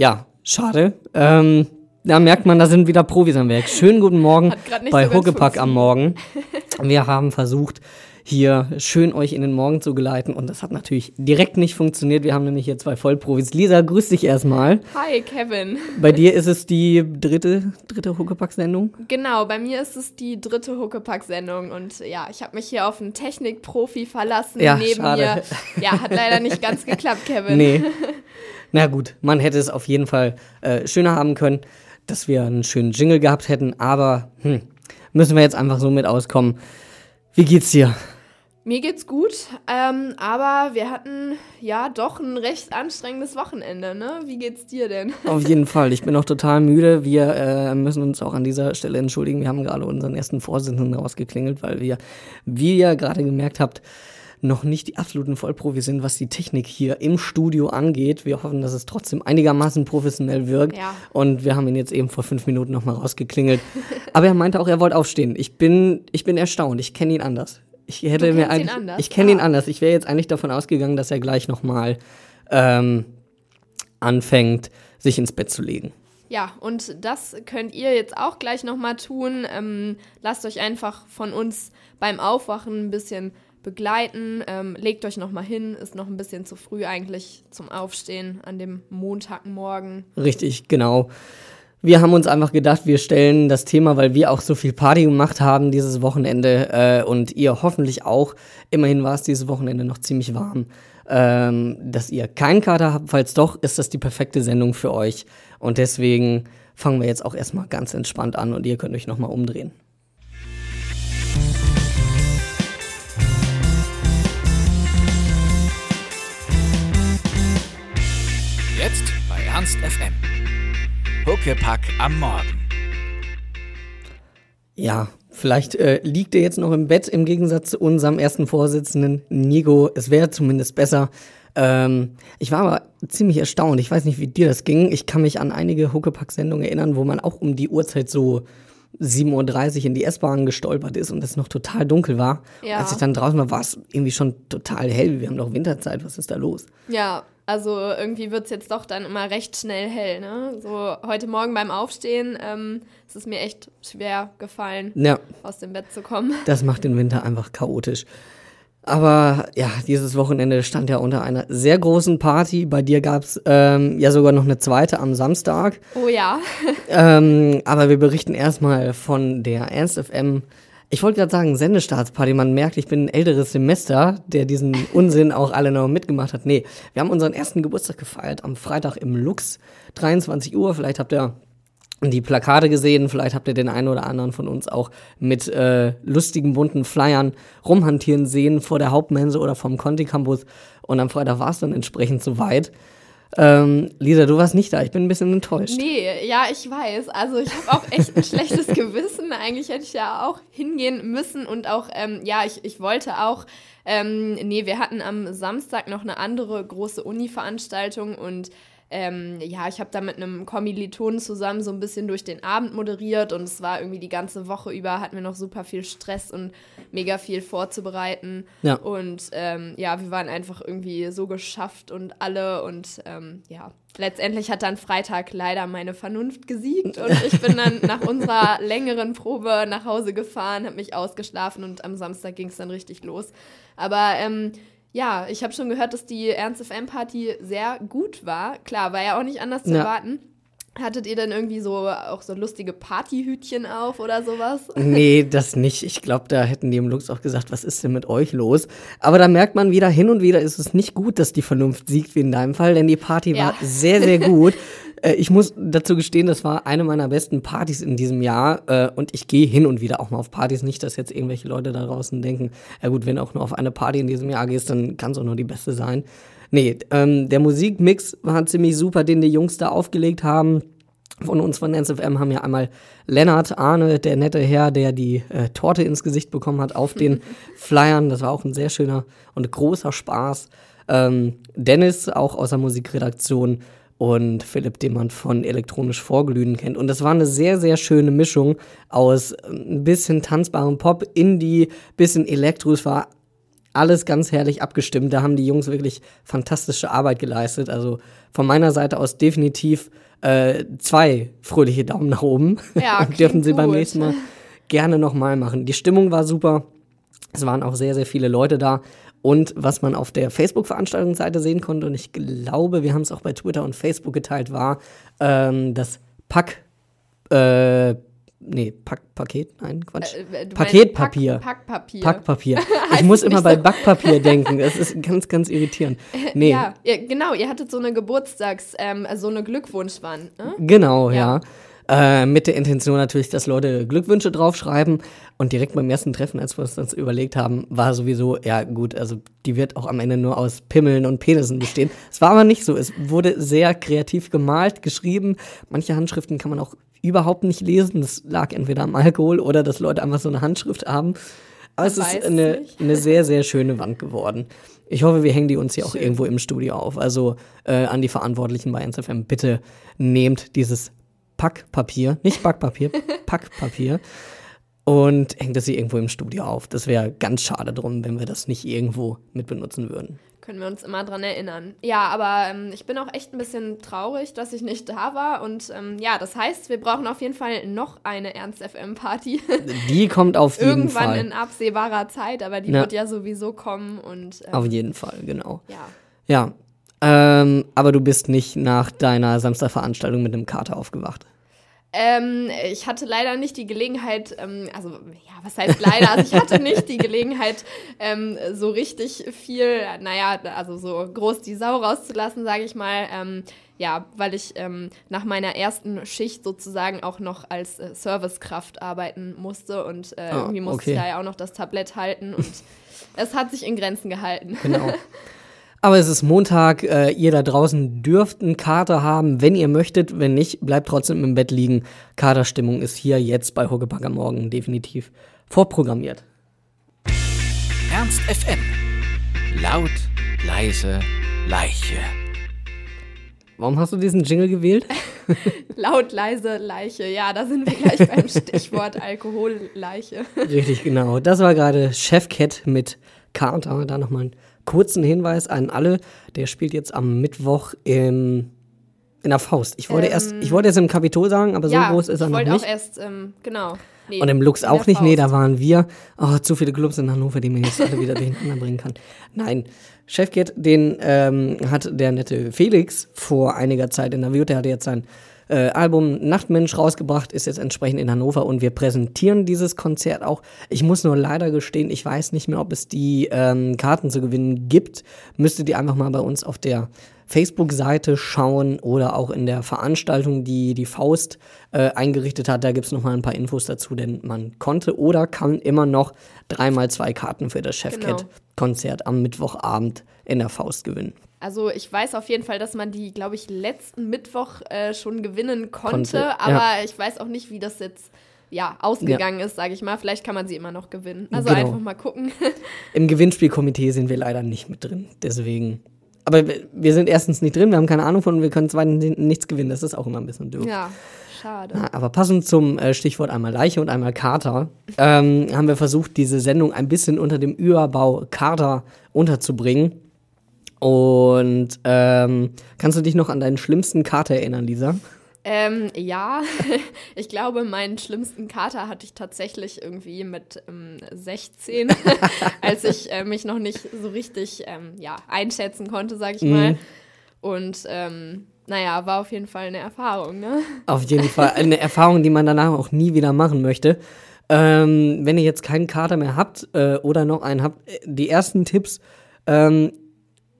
ja, schade. Ähm, da merkt man, da sind wieder Profis am Werk. Schönen guten Morgen bei so Huckepack am Morgen. Wir haben versucht, hier schön euch in den Morgen zu geleiten. Und das hat natürlich direkt nicht funktioniert. Wir haben nämlich hier zwei Vollprofis. Lisa, grüß dich erstmal. Hi, Kevin. Bei dir ist es die dritte, dritte Huckepack-Sendung? Genau, bei mir ist es die dritte Huckepack-Sendung. Und ja, ich habe mich hier auf einen Technikprofi verlassen. Ja, neben schade. mir. Ja, hat leider nicht ganz geklappt, Kevin. Nee. Na gut, man hätte es auf jeden Fall äh, schöner haben können, dass wir einen schönen Jingle gehabt hätten. Aber hm, müssen wir jetzt einfach so mit auskommen. Wie geht's dir? Mir geht's gut, ähm, aber wir hatten ja doch ein recht anstrengendes Wochenende, ne? Wie geht's dir denn? Auf jeden Fall, ich bin auch total müde. Wir äh, müssen uns auch an dieser Stelle entschuldigen. Wir haben gerade unseren ersten Vorsitzenden rausgeklingelt, weil wir, wie ihr gerade gemerkt habt, noch nicht die absoluten Vollprofis sind, was die Technik hier im Studio angeht. Wir hoffen, dass es trotzdem einigermaßen professionell wirkt. Ja. Und wir haben ihn jetzt eben vor fünf Minuten nochmal rausgeklingelt. Aber er meinte auch, er wollte aufstehen. Ich bin, ich bin erstaunt. Ich kenne ihn anders. Ich hätte mir ihn eigentlich, ich kenne ihn Ah. anders. Ich wäre jetzt eigentlich davon ausgegangen, dass er gleich nochmal ähm, anfängt, sich ins Bett zu legen. Ja, und das könnt ihr jetzt auch gleich nochmal tun. Ähm, lasst euch einfach von uns beim Aufwachen ein bisschen begleiten. Ähm, legt euch nochmal hin. Ist noch ein bisschen zu früh eigentlich zum Aufstehen an dem Montagmorgen. Richtig, genau. Wir haben uns einfach gedacht, wir stellen das Thema, weil wir auch so viel Party gemacht haben dieses Wochenende äh, und ihr hoffentlich auch. Immerhin war es dieses Wochenende noch ziemlich warm. Ähm, dass ihr keinen Kater habt, falls doch, ist das die perfekte Sendung für euch. Und deswegen fangen wir jetzt auch erstmal ganz entspannt an und ihr könnt euch nochmal umdrehen. Jetzt bei Ernst FM. Huckepack am Morgen. Ja, vielleicht äh, liegt er jetzt noch im Bett im Gegensatz zu unserem ersten Vorsitzenden Nico. Es wäre zumindest besser. Ähm, ich war aber ziemlich erstaunt. Ich weiß nicht, wie dir das ging. Ich kann mich an einige Huckepack-Sendungen erinnern, wo man auch um die Uhrzeit so 7.30 Uhr in die S-Bahn gestolpert ist und es noch total dunkel war. Ja. Als ich dann draußen war, war es irgendwie schon total hell. Wir haben doch Winterzeit. Was ist da los? Ja, also irgendwie wird es jetzt doch dann immer recht schnell hell. Ne? So heute Morgen beim Aufstehen ähm, es ist mir echt schwer gefallen, Ja, aus dem Bett zu kommen. Das macht den Winter einfach chaotisch. Aber ja, dieses Wochenende stand ja unter einer sehr großen Party. Bei dir gab es ähm, ja sogar noch eine zweite am Samstag. Oh ja. Ähm, aber wir berichten erstmal von der Ernst FM. Ich wollte gerade sagen, Sendestartsparty. Man merkt, ich bin ein älteres Semester, der diesen Unsinn auch alle noch mitgemacht hat. Nee, wir haben unseren ersten Geburtstag gefeiert am Freitag im Lux, 23 Uhr. Vielleicht habt ihr die Plakate gesehen, vielleicht habt ihr den einen oder anderen von uns auch mit äh, lustigen bunten Flyern rumhantieren sehen vor der Hauptmense oder vom Conti Campus. Und am Freitag war es dann entsprechend soweit. Ähm, Lisa, du warst nicht da. Ich bin ein bisschen enttäuscht. Nee, ja, ich weiß. Also ich habe auch echt ein schlechtes Gewissen. Eigentlich hätte ich ja auch hingehen müssen und auch, ähm, ja, ich, ich wollte auch. Ähm, nee, wir hatten am Samstag noch eine andere große Uni-Veranstaltung und ähm, ja, ich habe da mit einem Kommilitonen zusammen so ein bisschen durch den Abend moderiert und es war irgendwie die ganze Woche über, hatten wir noch super viel Stress und mega viel vorzubereiten. Ja. Und ähm, ja, wir waren einfach irgendwie so geschafft und alle und ähm, ja, letztendlich hat dann Freitag leider meine Vernunft gesiegt und ich bin dann nach unserer längeren Probe nach Hause gefahren, habe mich ausgeschlafen und am Samstag ging es dann richtig los. Aber ähm, ja, ich habe schon gehört, dass die Ernst FM Party sehr gut war. Klar, war ja auch nicht anders zu Ja. erwarten. Hattet ihr denn irgendwie so auch so lustige Partyhütchen auf oder sowas? Nee, das nicht. Ich glaube, da hätten die im Lux auch gesagt, was ist denn mit euch los? Aber da merkt man wieder, hin und wieder ist es nicht gut, dass die Vernunft siegt, wie in deinem Fall, denn die Party war Ja. sehr, sehr gut. äh, ich muss dazu gestehen, das war eine meiner besten Partys in diesem Jahr äh, und ich gehe hin und wieder auch mal auf Partys. Nicht, dass jetzt irgendwelche Leute da draußen denken, ja gut, wenn du auch nur auf eine Party in diesem Jahr gehst, dann kann es auch nur die beste sein. Nee, ähm, der Musikmix war ziemlich super, den die Jungs da aufgelegt haben von uns von NSFM haben ja einmal Lennart Arne, der nette Herr, der die äh, Torte ins Gesicht bekommen hat auf den Flyern. Das war auch ein sehr schöner und großer Spaß. Ähm, Dennis, auch aus der Musikredaktion und Philipp, den man von elektronisch Vorglühen kennt. Und das war eine sehr, sehr schöne Mischung aus äh, ein bisschen tanzbarem Pop, Indie, bisschen Elektro. Es war alles ganz herrlich abgestimmt. Da haben die Jungs wirklich fantastische Arbeit geleistet. Also von meiner Seite aus definitiv äh, zwei fröhliche Daumen nach oben. Ja, Dürfen sie klingt beim gut. nächsten Mal gerne nochmal machen. Die Stimmung war super. Es waren auch sehr, sehr viele Leute da. Und was man auf der Facebook-Veranstaltungsseite sehen konnte, und ich glaube, wir haben es auch bei Twitter und Facebook geteilt, war ähm, das Pack, äh, nee, Pack, Paket, nein, Quatsch. Äh, meinst Paketpapier. Pack, Packpapier. Packpapier. Ich muss immer bei so. Backpapier denken. Das ist ganz, ganz irritierend. Nee, Ja, ihr, genau, ihr hattet so eine Geburtstags-, ähm, so eine Glückwunschwand, ne? genau, ja. Ja. Äh, mit der Intention natürlich, dass Leute Glückwünsche draufschreiben. Und direkt beim ersten Treffen, als wir uns das überlegt haben, war sowieso, ja gut, also die wird auch am Ende nur aus Pimmeln und Penissen bestehen. Es war aber nicht so. Es wurde sehr kreativ gemalt, geschrieben. Manche Handschriften kann man auch überhaupt nicht lesen. Das lag entweder am Alkohol oder dass Leute einfach so eine Handschrift haben. Aber es ist eine, eine sehr, sehr schöne Wand geworden. Ich hoffe, wir hängen die uns hier auch Schön. irgendwo im Studio auf. Also äh, an die Verantwortlichen bei NSFM, bitte nehmt dieses Packpapier, nicht Backpapier, Packpapier und hängt es hier irgendwo im Studio auf. Das wäre ganz schade drum, wenn wir das nicht irgendwo mit benutzen würden. Können wir uns immer dran erinnern. Ja, aber ähm, ich bin auch echt ein bisschen traurig, dass ich nicht da war. Und ähm, ja, das heißt, wir brauchen auf jeden Fall noch eine Ernst-FM-Party. Die kommt auf jeden Irgendwann Fall. in absehbarer Zeit, aber die Ja. wird ja sowieso kommen. Und ähm, Auf jeden Fall, genau. ja. Ja. Ähm, aber du bist nicht nach deiner Samstagveranstaltung mit einem Kater aufgewacht. Ähm, ich hatte leider nicht die Gelegenheit, ähm, also ja, was heißt leider? Also ich hatte nicht die Gelegenheit, ähm, so richtig viel, naja, also so groß die Sau rauszulassen, sage ich mal. Ähm, ja, weil ich ähm, nach meiner ersten Schicht sozusagen auch noch als äh, Servicekraft arbeiten musste und äh, Ah, irgendwie musste okay. ich da ja auch noch das Tablett halten und es hat sich in Grenzen gehalten. Genau. Aber es ist Montag, äh, ihr da draußen dürft einen Kater haben, wenn ihr möchtet. Wenn nicht, bleibt trotzdem im Bett liegen. Katerstimmung ist hier jetzt bei Huckepack am Morgen definitiv vorprogrammiert. Ernst FM. Laut, leise, Leiche. Warum hast du diesen Jingle gewählt? Laut, leise, Leiche. Ja, da sind wir gleich beim Stichwort Alkoholleiche. Richtig, genau. Das war gerade Chefcat mit Kater. Da nochmal einen kurzen Hinweis an alle. Der spielt jetzt am Mittwoch im, in der Faust. Ich wollte, erst, ich wollte erst im Kapitol sagen, aber so ja, groß ist er ich noch wollte nicht. auch erst, ähm, genau. Nee, Und im Lux auch nicht. Nee, Faust. da waren wir. Oh, zu viele Clubs in Hannover, die man jetzt alle wieder durcheinander bringen kann. Nein. Chefcat, den ähm, hat der nette Felix vor einiger Zeit interviewt. Der hatte jetzt sein äh, Album Nachtmensch rausgebracht, ist jetzt entsprechend in Hannover und wir präsentieren dieses Konzert auch. Ich muss nur leider gestehen, ich weiß nicht mehr, ob es die ähm, Karten zu gewinnen gibt. Müsstet ihr einfach mal bei uns auf der Facebook-Seite schauen oder auch in der Veranstaltung, die die Faust äh, eingerichtet hat. Da gibt es nochmal ein paar Infos dazu, denn man konnte oder kann immer noch dreimal zwei Karten für das Genau. Chefcat-Konzert am Mittwochabend in der Faust gewinnen. Also ich weiß auf jeden Fall, dass man die, glaube ich, letzten Mittwoch äh, schon gewinnen konnte, Konnte, aber ja. ich weiß auch nicht, wie das jetzt ja, ausgegangen ist, sage ich mal. Vielleicht kann man sie immer noch gewinnen. Also Genau. einfach mal gucken. Im Gewinnspielkomitee sind wir leider nicht mit drin, deswegen. Aber wir- sind erstens nicht drin, wir haben keine Ahnung von, wir können zweitens nichts gewinnen, das ist auch immer ein bisschen doof. ja, schade. Na, Aber passend zum äh, Stichwort einmal Leiche und einmal Kater, ähm, haben wir versucht, diese Sendung ein bisschen unter dem Überbau Kater unterzubringen. Und ähm, kannst du dich noch an deinen schlimmsten Kater erinnern, Lisa? Ähm, ja, ich glaube, meinen schlimmsten Kater hatte ich tatsächlich irgendwie mit ähm, 16, als ich äh, mich noch nicht so richtig ähm, ja, einschätzen konnte, sag ich mal. Und ähm, naja, war auf jeden Fall eine Erfahrung, ne? Auf jeden Fall eine Erfahrung, die man danach auch nie wieder machen möchte. Ähm, wenn ihr jetzt keinen Kater mehr habt äh, oder noch einen habt, äh, die ersten Tipps. Ähm,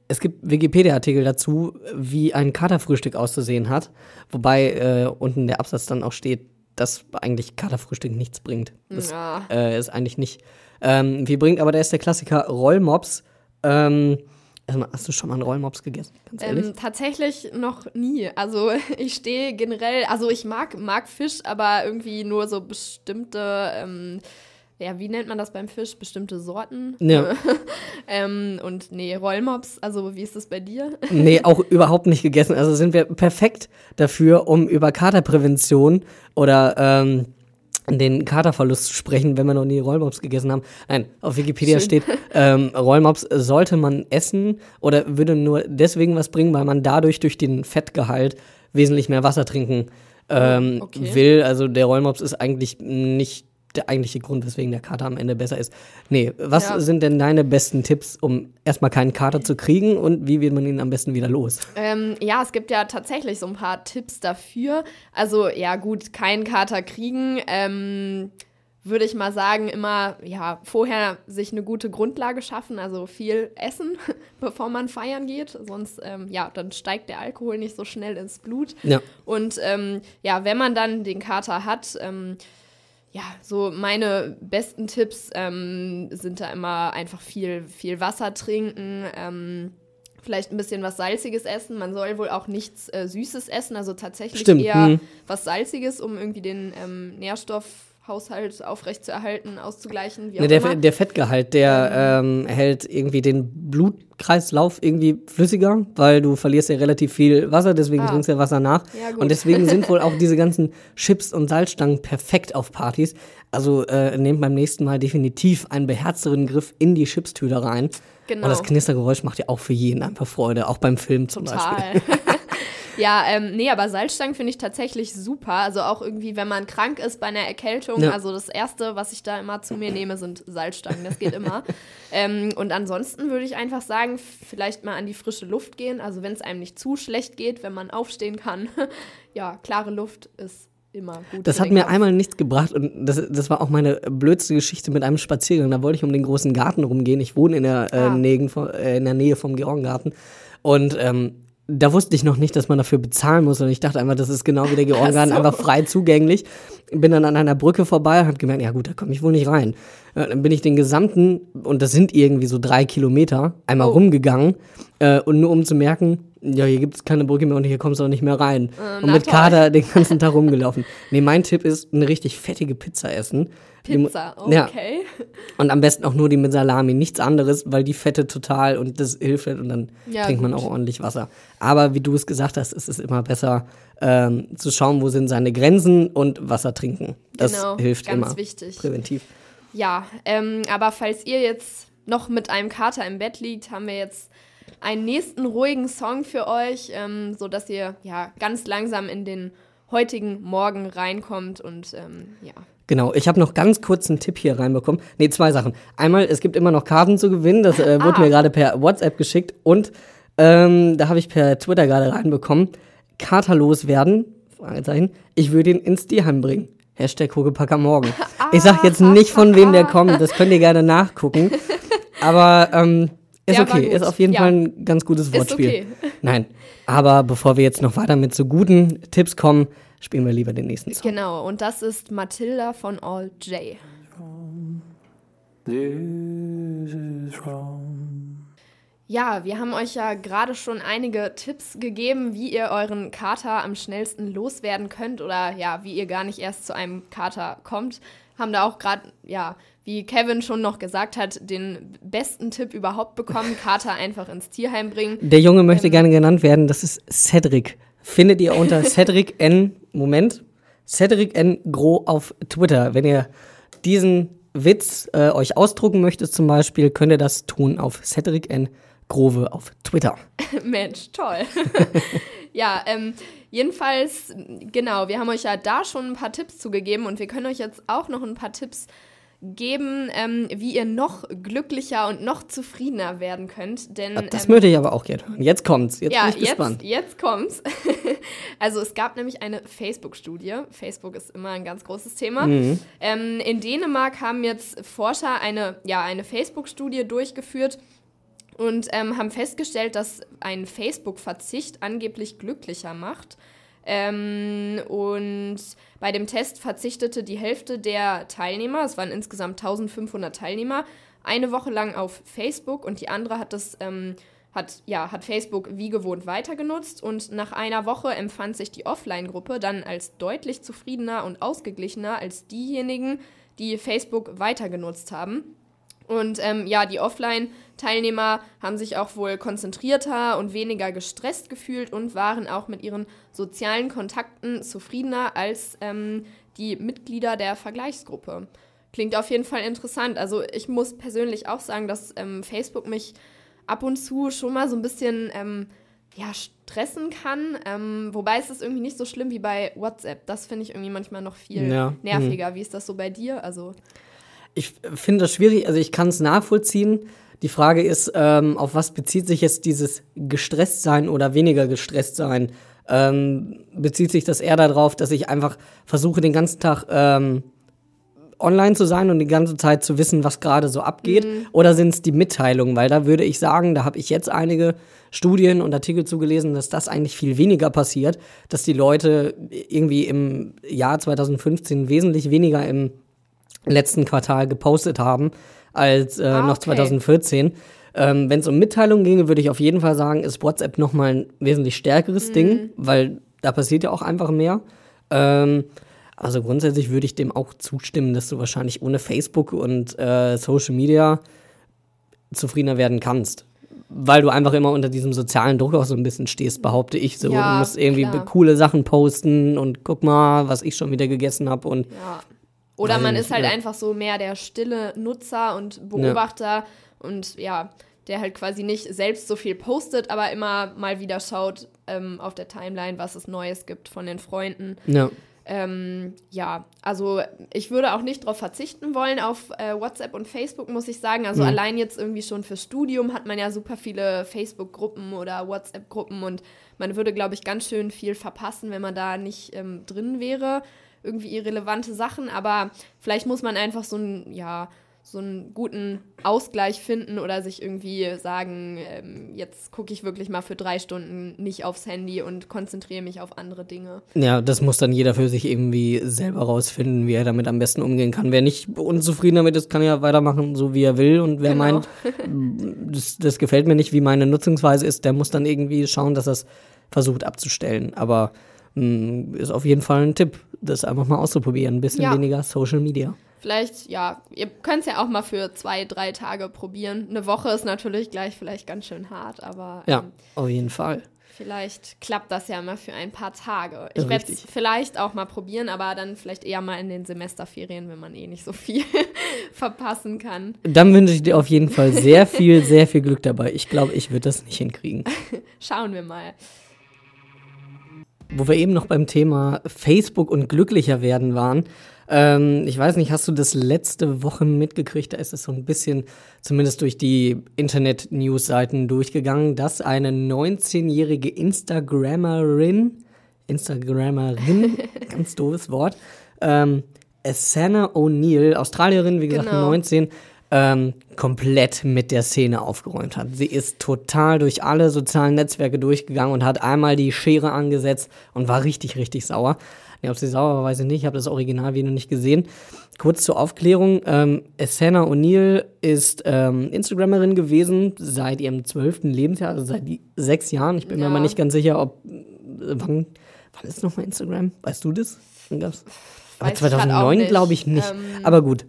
es gibt Wikipedia-Artikel dazu, wie ein Katerfrühstück auszusehen hat. Wobei äh, unten der Absatz dann auch steht, dass eigentlich Katerfrühstück nichts bringt. Das Ja. äh, ist eigentlich nicht ähm, wie bringt, aber da ist der Klassiker Rollmops. Ähm, erstmal, hast du schon mal einen Rollmops gegessen? Ganz ehrlich? Ähm, tatsächlich noch nie. Also ich stehe generell, also ich mag, mag Fisch, aber irgendwie nur so bestimmte, ähm, ja, wie nennt man das beim Fisch? Bestimmte Sorten. Ja. ähm, und nee, Rollmops, also wie ist das bei dir? Nee, auch überhaupt nicht gegessen. Also sind wir perfekt dafür, um über Katerprävention oder ähm, den Katerverlust sprechen, wenn wir noch nie Rollmops gegessen haben. Nein, auf Wikipedia Schön. steht, ähm, Rollmops sollte man essen oder würde nur deswegen was bringen, weil man dadurch durch den Fettgehalt wesentlich mehr Wasser trinken ähm, okay. will. Also der Rollmops ist eigentlich nicht der eigentliche Grund, weswegen der Kater am Ende besser ist. Nee, was ja. sind denn deine besten Tipps, um erstmal keinen Kater zu kriegen und wie wird man ihn am besten wieder los? Ähm, ja, es gibt ja tatsächlich so ein paar Tipps dafür. Also, ja, gut, keinen Kater kriegen. Ähm, würde ich mal sagen, immer ja, vorher sich eine gute Grundlage schaffen, also viel essen, bevor man feiern geht. Sonst, ähm, ja, dann steigt der Alkohol nicht so schnell ins Blut. Ja. Und ähm, ja, wenn man dann den Kater hat, ähm, ja, so meine besten Tipps ähm, sind da immer einfach viel, viel Wasser trinken, ähm, vielleicht ein bisschen was Salziges essen. Man soll wohl auch nichts äh, Süßes essen, also tatsächlich Stimmt. eher mhm. was Salziges, um irgendwie den ähm, Nährstoff Haushalt aufrechtzuerhalten, auszugleichen. Wie ne, der, der, Fettgehalt, der ähm, hält irgendwie den Blutkreislauf irgendwie flüssiger, weil du verlierst ja relativ viel Wasser, deswegen ah. trinkst du ja Wasser nach. Ja, und deswegen sind wohl auch diese ganzen Chips und Salzstangen perfekt auf Partys. Also äh, nehmt beim nächsten Mal definitiv einen beherzteren Griff in die Chipstüte rein. Genau. Und das Knistergeräusch macht ja auch für jeden einfach Freude, auch beim Film zum Total. Beispiel. Ja, ähm, nee, aber Salzstangen finde ich tatsächlich super. Also auch irgendwie, wenn man krank ist bei einer Erkältung. Ja. Also das Erste, was ich da immer zu mir nehme, sind Salzstangen. Das geht immer. ähm, und ansonsten würde ich einfach sagen, vielleicht mal an die frische Luft gehen. Also wenn es einem nicht zu schlecht geht, wenn man aufstehen kann. ja, klare Luft ist immer gut. Das hat mir Kopf. einmal nichts gebracht und das, das war auch meine blödste Geschichte mit einem Spaziergang. Da wollte ich um den großen Garten rumgehen. Ich wohne in der, äh, ah. Nähe, äh, in der Nähe vom Georgengarten. Und ähm, da wusste ich noch nicht, dass man dafür bezahlen muss. Und ich dachte einfach, das ist genau wie der Georgengarten, so. einfach frei zugänglich. Bin dann an einer Brücke vorbei und habe gemerkt, ja gut, da komme ich wohl nicht rein. Dann bin ich den gesamten, und das sind irgendwie so drei Kilometer, einmal oh. rumgegangen. Äh, und nur um zu merken, ja, hier gibt es keine Brücke mehr und hier kommst du auch nicht mehr rein. Äh, und mit toll. Kader den ganzen Tag rumgelaufen. Nee, mein Tipp ist, eine richtig fettige Pizza essen. Pizza, okay. Ja. Und am besten auch nur die mit Salami, nichts anderes, weil die fette total und das hilft halt und dann ja, trinkt man auch ordentlich Wasser. Aber wie du es gesagt hast, ist es immer besser ähm, zu schauen, wo sind seine Grenzen und Wasser trinken. Das genau, hilft ganz immer. wichtig. Präventiv. Ja, ähm, aber falls ihr jetzt noch mit einem Kater im Bett liegt, haben wir jetzt einen nächsten ruhigen Song für euch, ähm, sodass ihr ja ganz langsam in den heutigen Morgen reinkommt und ähm, ja. Genau, ich habe noch ganz kurz einen Tipp hier reinbekommen. Ne, zwei Sachen. Einmal, es gibt immer noch Karten zu gewinnen, das äh, wurde ah. mir gerade per WhatsApp geschickt und ähm, da habe ich per Twitter gerade reinbekommen. Kater loswerden, Fragezeichen, ich würde ihn ins Tierheim bringen. Hashtag Hugepacker morgen. Ich sag jetzt nicht, von wem der kommt, das könnt ihr gerne nachgucken. Aber ähm, ist ja, okay, ist auf jeden ja. Fall ein ganz gutes Wortspiel. Ist okay. Nein, aber bevor wir jetzt noch weiter mit so guten Tipps kommen, spielen wir lieber den nächsten Song. Genau, und das ist Matilda von All J. Ja, wir haben euch ja gerade schon einige Tipps gegeben, wie ihr euren Kater am schnellsten loswerden könnt oder ja, wie ihr gar nicht erst zu einem Kater kommt. Haben da auch gerade, ja, wie Kevin schon noch gesagt hat, den besten Tipp überhaupt bekommen: Kater einfach ins Tierheim bringen. Der Junge möchte ähm, gerne genannt werden, das ist Cedric. Findet ihr unter Cedric N. Moment. Cedric N. Gro auf Twitter. Wenn ihr diesen Witz äh, euch ausdrucken möchtet, zum Beispiel, könnt ihr das tun auf Cedric N. Grove auf Twitter. Mensch, toll. ja, ähm, jedenfalls, genau, wir haben euch ja da schon ein paar Tipps zugegeben und wir können euch jetzt auch noch ein paar Tipps geben, ähm, wie ihr noch glücklicher und noch zufriedener werden könnt. Denn, das ähm, möchte ich aber auch gerne hören. Jetzt kommt's. Jetzt ja, bin ich gespannt. Jetzt, jetzt kommt's. also es gab nämlich eine Facebook-Studie. Facebook ist immer ein ganz großes Thema. Mhm. Ähm, in Dänemark haben jetzt Forscher eine, ja, eine Facebook-Studie durchgeführt und ähm, haben festgestellt, dass ein Facebook-Verzicht angeblich glücklicher macht. Ähm, und bei dem Test verzichtete die Hälfte der Teilnehmer, es waren insgesamt 1500 Teilnehmer, eine Woche lang auf Facebook und die andere hat das ähm, hat, ja, hat Facebook wie gewohnt weiter genutzt und nach einer Woche empfand sich die Offline-Gruppe dann als deutlich zufriedener und ausgeglichener als diejenigen, die Facebook weiter genutzt haben. Und ähm, ja, die Offline-Teilnehmer haben sich auch wohl konzentrierter und weniger gestresst gefühlt und waren auch mit ihren sozialen Kontakten zufriedener als ähm, die Mitglieder der Vergleichsgruppe. Klingt auf jeden Fall interessant. Also ich muss persönlich auch sagen, dass ähm, Facebook mich ab und zu schon mal so ein bisschen ähm, ja, stressen kann. Ähm, wobei es ist irgendwie nicht so schlimm wie bei WhatsApp. Das finde ich irgendwie manchmal noch viel ja. nerviger. Mhm. Wie ist das so bei dir? Also ich finde das schwierig. Also ich kann es nachvollziehen. Die Frage ist, ähm, auf was bezieht sich jetzt dieses gestresst sein oder weniger gestresst sein? Ähm, bezieht sich das eher darauf, dass ich einfach versuche, den ganzen Tag ähm, online zu sein und die ganze Zeit zu wissen, was gerade so abgeht? Mhm. Oder sind es die Mitteilungen? Weil da würde ich sagen, da habe ich jetzt einige Studien und Artikel zugelesen, dass das eigentlich viel weniger passiert, dass die Leute irgendwie im Jahr 2015 wesentlich weniger im letzten Quartal gepostet haben als äh, ah, okay. noch 2014. Ähm, Wenn es um Mitteilungen ginge, würde ich auf jeden Fall sagen, ist WhatsApp noch mal ein wesentlich stärkeres mhm. Ding, weil da passiert ja auch einfach mehr. Ähm, also grundsätzlich würde ich dem auch zustimmen, dass du wahrscheinlich ohne Facebook und äh, Social Media zufriedener werden kannst. Weil du einfach immer unter diesem sozialen Druck auch so ein bisschen stehst, behaupte ich so. Ja, du musst irgendwie klar. coole Sachen posten und guck mal, was ich schon wieder gegessen habe und ja. Oder man ist halt ja. einfach so mehr der stille Nutzer und Beobachter ja. und ja, der halt quasi nicht selbst so viel postet, aber immer mal wieder schaut ähm, auf der Timeline, was es Neues gibt von den Freunden. Ja. Ähm, ja, also ich würde auch nicht darauf verzichten wollen, auf äh, WhatsApp und Facebook, muss ich sagen. Also mhm. allein jetzt irgendwie schon fürs Studium hat man ja super viele Facebook-Gruppen oder WhatsApp-Gruppen und man würde, glaube ich, ganz schön viel verpassen, wenn man da nicht ähm, drin wäre. Irgendwie irrelevante Sachen, aber vielleicht muss man einfach so ein, ja, so einen guten Ausgleich finden oder sich irgendwie sagen, ähm, jetzt gucke ich wirklich mal für drei Stunden nicht aufs Handy und konzentriere mich auf andere Dinge. Ja, das muss dann jeder für sich irgendwie selber rausfinden, wie er damit am besten umgehen kann. Wer nicht unzufrieden damit ist, kann ja weitermachen, so wie er will. Und wer genau. meint, das, das gefällt mir nicht, wie meine Nutzungsweise ist, der muss dann irgendwie schauen, dass er es versucht abzustellen. Aber ist auf jeden Fall ein Tipp, das einfach mal auszuprobieren. Ein bisschen ja. weniger Social Media. Vielleicht, ja, ihr könnt es ja auch mal für zwei, drei Tage probieren. Eine Woche ist natürlich gleich vielleicht ganz schön hart, aber. Ja, ähm, auf jeden Fall. Vielleicht klappt das ja mal für ein paar Tage. Ich werde es vielleicht auch mal probieren, aber dann vielleicht eher mal in den Semesterferien, wenn man eh nicht so viel verpassen kann. Dann wünsche ich dir auf jeden Fall sehr viel, sehr viel Glück dabei. Ich glaube, ich würde das nicht hinkriegen. Schauen wir mal. Wo wir eben noch beim Thema Facebook und glücklicher werden waren, ähm, ich weiß nicht, hast du das letzte Woche mitgekriegt? Da ist es so ein bisschen, zumindest durch die Internet-News-Seiten durchgegangen, dass eine 19-jährige Instagrammerin, Instagrammerin, ganz doofes Wort, ähm, Asana O'Neill, Australierin, wie gesagt, genau. 19, ähm, komplett mit der Szene aufgeräumt hat. Sie ist total durch alle sozialen Netzwerke durchgegangen und hat einmal die Schere angesetzt und war richtig, richtig sauer. Ja, ob sie sauer war, weiß ich nicht. Ich habe das Originalvideo nicht gesehen. Kurz zur Aufklärung. Ähm, Essena O'Neill ist ähm, Instagrammerin gewesen seit ihrem zwölften Lebensjahr, also seit sechs Jahren. Ich bin ja. mir aber nicht ganz sicher, ob. Äh, wann, wann ist nochmal Instagram? Weißt du das? Gab's? Aber 2009 glaube ich nicht. Ähm, aber gut.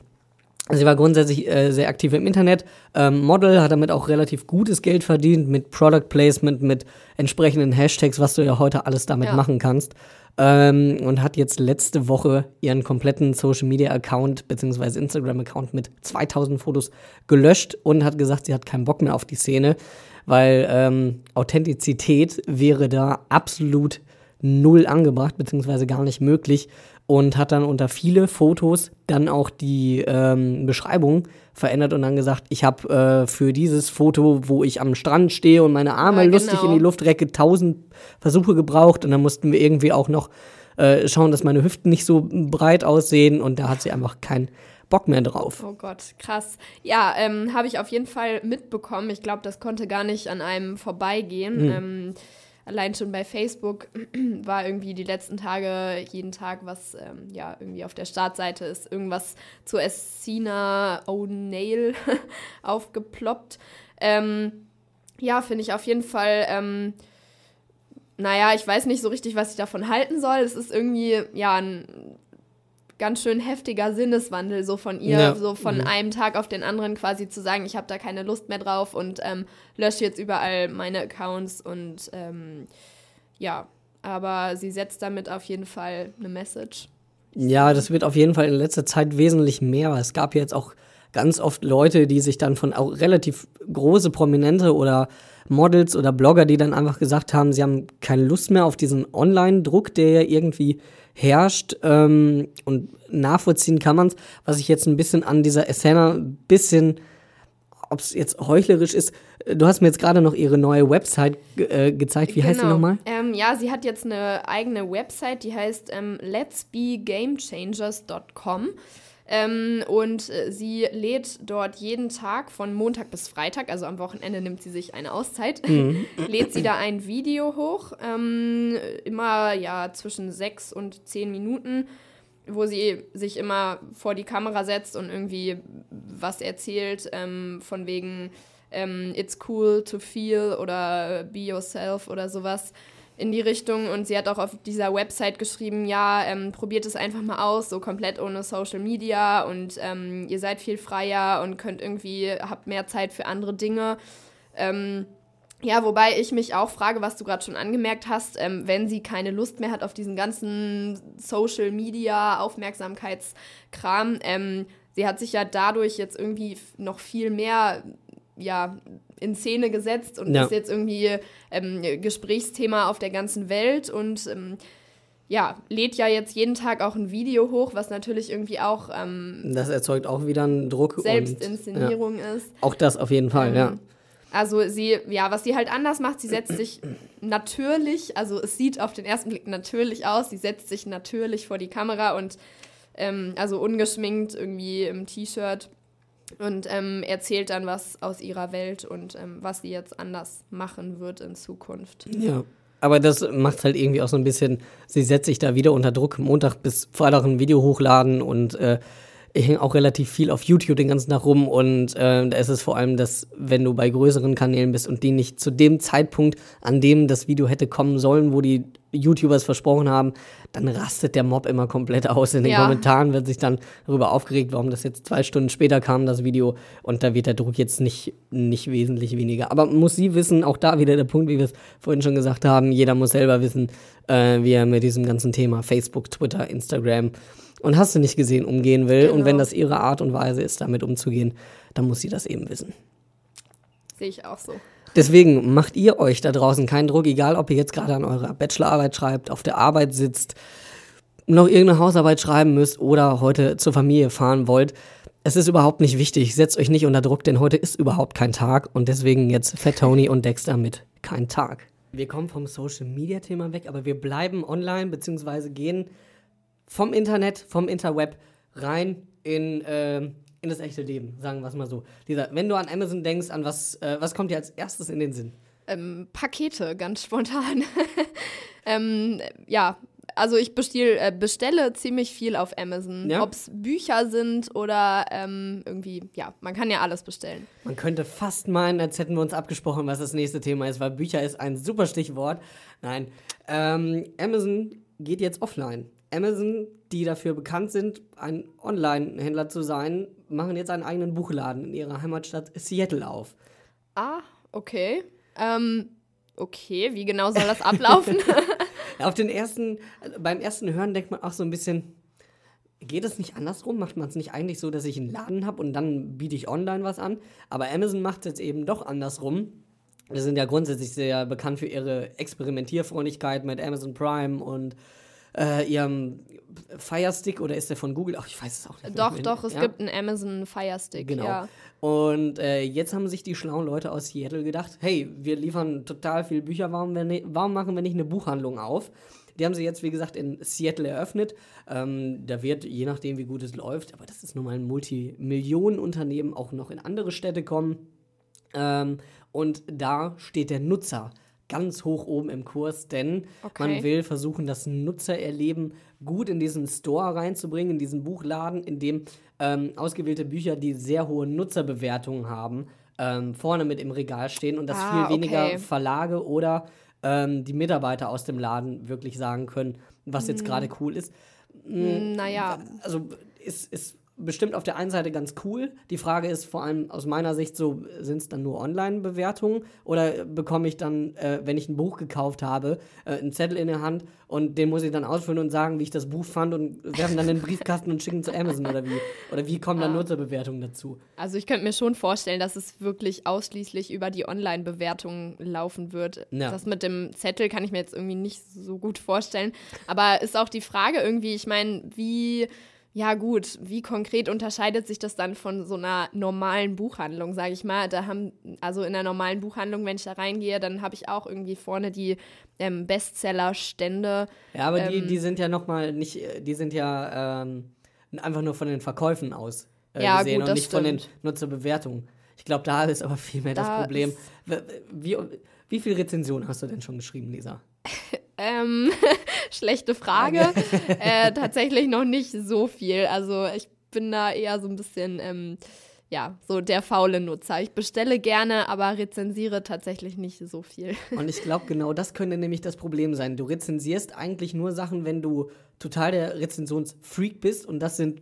Sie war grundsätzlich äh, sehr aktiv im Internet. Ähm, Model hat damit auch relativ gutes Geld verdient mit Product Placement, mit entsprechenden Hashtags, was du ja heute alles damit ja. machen kannst ähm, und hat jetzt letzte Woche ihren kompletten Social Media Account bzw. Instagram Account mit 2000 Fotos gelöscht und hat gesagt, sie hat keinen Bock mehr auf die Szene, weil ähm, Authentizität wäre da absolut null angebracht bzw. gar nicht möglich und hat dann unter viele Fotos dann auch die ähm, Beschreibung verändert und dann gesagt, ich habe äh, für dieses Foto, wo ich am Strand stehe und meine Arme ja, genau. lustig in die Luft recke, tausend Versuche gebraucht und dann mussten wir irgendwie auch noch äh, schauen, dass meine Hüften nicht so breit aussehen und da hat sie einfach keinen Bock mehr drauf. Oh Gott, krass. Ja, ähm, habe ich auf jeden Fall mitbekommen. Ich glaube, das konnte gar nicht an einem vorbeigehen. Mhm. Ähm, allein schon bei Facebook war irgendwie die letzten Tage jeden Tag was, ähm, ja, irgendwie auf der Startseite ist irgendwas zu Essina O'Neill aufgeploppt. Ähm, ja, finde ich auf jeden Fall, ähm, naja, ich weiß nicht so richtig, was ich davon halten soll. Es ist irgendwie, ja, ein ganz schön heftiger Sinneswandel so von ihr, Ja. so von Mhm. einem Tag auf den anderen quasi zu sagen, ich habe da keine Lust mehr drauf und ähm, lösche jetzt überall meine Accounts und ähm, ja, aber sie setzt damit auf jeden Fall eine Message. Ja, das wird auf jeden Fall in letzter Zeit wesentlich mehr. Es gab jetzt auch ganz oft Leute, die sich dann von auch relativ große Prominente oder Models oder Blogger, die dann einfach gesagt haben, sie haben keine Lust mehr auf diesen Online-Druck, der ja irgendwie herrscht. Ähm, und nachvollziehen kann man es, was ich jetzt ein bisschen an dieser Essena ein bisschen ob es jetzt heuchlerisch ist. Du hast mir jetzt gerade noch ihre neue Website äh, gezeigt. Wie heißt die Genau. nochmal? Ähm, ja, sie hat jetzt eine eigene Website, die heißt ähm, letsbegamechangers.com. Ähm, und äh, sie lädt dort jeden Tag von Montag bis Freitag, also am Wochenende nimmt sie sich eine Auszeit, lädt sie da ein Video hoch, ähm, immer ja zwischen sechs und zehn Minuten, wo sie sich immer vor die Kamera setzt und irgendwie was erzählt, ähm, von wegen ähm, It's cool to feel oder Be yourself oder sowas in die Richtung. Und sie hat auch auf dieser Website geschrieben, ja, ähm, probiert es einfach mal aus, so komplett ohne Social Media und ähm, ihr seid viel freier und könnt irgendwie, habt mehr Zeit für andere Dinge. Ähm, ja, wobei ich mich auch frage, was du gerade schon angemerkt hast, ähm, wenn sie keine Lust mehr hat auf diesen ganzen Social Media Aufmerksamkeitskram, ähm, sie hat sich ja dadurch jetzt irgendwie noch viel mehr ja, in Szene gesetzt und Ja. ist jetzt irgendwie ähm, Gesprächsthema auf der ganzen Welt und ähm, ja, lädt ja jetzt jeden Tag auch ein Video hoch, was natürlich irgendwie auch ähm, Das erzeugt auch wieder einen Druck. Und, ja, Selbstinszenierung ist. auch das auf jeden Fall, Ähm, ja. Also sie, ja, was sie halt anders macht, sie setzt sich natürlich, also es sieht auf den ersten Blick natürlich aus, sie setzt sich natürlich vor die Kamera und ähm, also ungeschminkt irgendwie im T-Shirt und ähm, erzählt dann was aus ihrer Welt und ähm, was sie jetzt anders machen wird in Zukunft. Ja. Aber das macht halt irgendwie auch so ein bisschen, sie setzt sich da wieder unter Druck, Montag bis Freitag ein Video hochladen und äh, ich hänge auch relativ viel auf YouTube den ganzen Tag rum und äh, da ist es vor allem, dass wenn du bei größeren Kanälen bist und die nicht zu dem Zeitpunkt, an dem das Video hätte kommen sollen, wo die YouTubers versprochen haben, dann rastet der Mob immer komplett aus. In den Ja. Kommentaren wird sich dann darüber aufgeregt, warum das jetzt zwei Stunden später kam, das Video. Und da wird der Druck jetzt nicht, nicht wesentlich weniger. Aber muss sie wissen, auch da wieder der Punkt, wie wir es vorhin schon gesagt haben, jeder muss selber wissen, äh, wie er mit diesem ganzen Thema Facebook, Twitter, Instagram und hast du nicht gesehen, umgehen will. Und Genau. wenn das ihre Art und Weise ist, damit umzugehen, dann muss sie das eben wissen. Sehe ich auch so. Deswegen macht ihr euch da draußen keinen Druck, egal ob ihr jetzt gerade an eurer Bachelorarbeit schreibt, auf der Arbeit sitzt, noch irgendeine Hausarbeit schreiben müsst oder heute zur Familie fahren wollt. Es ist überhaupt nicht wichtig. Setzt euch nicht unter Druck, denn heute ist überhaupt kein Tag und deswegen jetzt Fat Tony und Dexter mit kein Tag. Wir kommen vom Social Media Thema weg, aber wir bleiben online beziehungsweise gehen vom Internet, vom Interweb rein in, ähm, in das echte Leben, sagen wir es mal so. Lisa, wenn du an Amazon denkst, an was, äh, was kommt dir als erstes in den Sinn? Ähm, Pakete, ganz spontan. ähm, ja, also ich bestiel, äh, bestelle ziemlich viel auf Amazon. Ja? Ob es Bücher sind oder ähm, irgendwie, ja, man kann ja alles bestellen. Man könnte fast meinen, als hätten wir uns abgesprochen, was das nächste Thema ist, weil Bücher ist ein super Stichwort. Nein, ähm, Amazon geht jetzt offline. Amazon, die dafür bekannt sind, ein Online-Händler zu sein, machen jetzt einen eigenen Buchladen in ihrer Heimatstadt Seattle auf. Ah, okay. Ähm, okay, wie genau soll das ablaufen? Auf den ersten, beim ersten Hören denkt man auch so ein bisschen, geht es nicht andersrum? Macht man es nicht eigentlich so, dass ich einen Laden habe und dann biete ich online was an? Aber Amazon macht es jetzt eben doch andersrum. Die sind ja grundsätzlich sehr bekannt für ihre Experimentierfreundlichkeit mit Amazon Prime und äh, ihrem Fire Stick oder ist der von Google? Ach, ich weiß es auch nicht. doch, doch, es Ja? gibt einen Amazon Fire Stick, Genau. ja. Und äh, jetzt haben sich die schlauen Leute aus Seattle gedacht, hey, wir liefern total viel Bücher, warum, ni- warum machen wir nicht eine Buchhandlung auf? Die haben sie jetzt, wie gesagt, in Seattle eröffnet. Ähm, da wird, je nachdem, wie gut es läuft, aber das ist nun mal ein Multimillionenunternehmen, auch noch in andere Städte kommen. Ähm, und da steht der Nutzer ganz hoch oben im Kurs, denn Okay. man will versuchen, das Nutzererleben gut in diesen Store reinzubringen, in diesen Buchladen, in dem ähm, ausgewählte Bücher, die sehr hohe Nutzerbewertungen haben, ähm, vorne mit im Regal stehen und dass Ah, viel weniger okay. Verlage oder ähm, die Mitarbeiter aus dem Laden wirklich sagen können, was jetzt gerade cool ist. Hm, Naja, Also ist, ist bestimmt auf der einen Seite ganz cool. Die Frage ist vor allem aus meiner Sicht so, sind es dann nur Online-Bewertungen oder bekomme ich dann, äh, wenn ich ein Buch gekauft habe, äh, einen Zettel in der Hand und den muss ich dann ausfüllen und sagen, wie ich das Buch fand und werfen dann in den Briefkasten und schicken zu Amazon oder wie? Oder wie kommen dann Nutzerbewertungen dazu? also ich könnte mir schon vorstellen, dass es wirklich ausschließlich über die Online-Bewertungen laufen wird. Ja. Das mit dem Zettel kann ich mir jetzt irgendwie nicht so gut vorstellen. Aber ist auch die Frage irgendwie, ich meine, wie, ja gut, wie konkret unterscheidet sich das dann von so einer normalen Buchhandlung, sage ich mal? Da haben, also in einer normalen Buchhandlung, wenn ich da reingehe, dann habe ich auch irgendwie vorne die ähm, Bestseller-Stände. Ja, aber die, Ähm. die sind ja nochmal nicht, die sind ja ähm, einfach nur von den Verkäufen aus äh, Ja, gesehen gut, und das nicht von den stimmt. Nutzerbewertungen. Ich glaube, da ist aber viel mehr das Da Problem. ist- W- Wie, wie viele Rezensionen hast du denn schon geschrieben, Lisa? Ähm, schlechte Frage. äh, tatsächlich noch nicht so viel. Also ich bin da eher so ein bisschen, ähm, ja, so der faule Nutzer. Ich bestelle gerne, aber rezensiere tatsächlich nicht so viel. Und ich glaube, genau das könnte nämlich das Problem sein. Du rezensierst eigentlich nur Sachen, wenn du total der Rezensionsfreak bist und das sind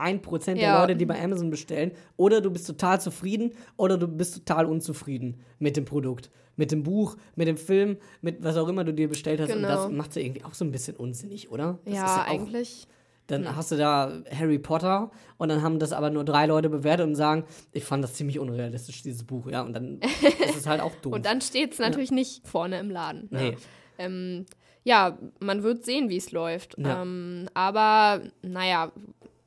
ein Prozent der Ja. Leute, die bei Amazon bestellen. Oder du bist total zufrieden oder du bist total unzufrieden mit dem Produkt, mit dem Buch, mit dem Film, mit was auch immer du dir bestellt hast. Und Genau. das macht ja irgendwie auch so ein bisschen unsinnig, oder? Das ist ja, auch- eigentlich. Dann hast du da Harry Potter und dann haben das aber nur drei Leute bewertet und sagen, ich fand das ziemlich unrealistisch, dieses Buch. Ja, und dann ist es halt auch doof. Und dann steht es natürlich nicht vorne im Laden. nee. Ja. Ähm, ja, man wird sehen, wie es läuft. Ja. Ähm, aber naja,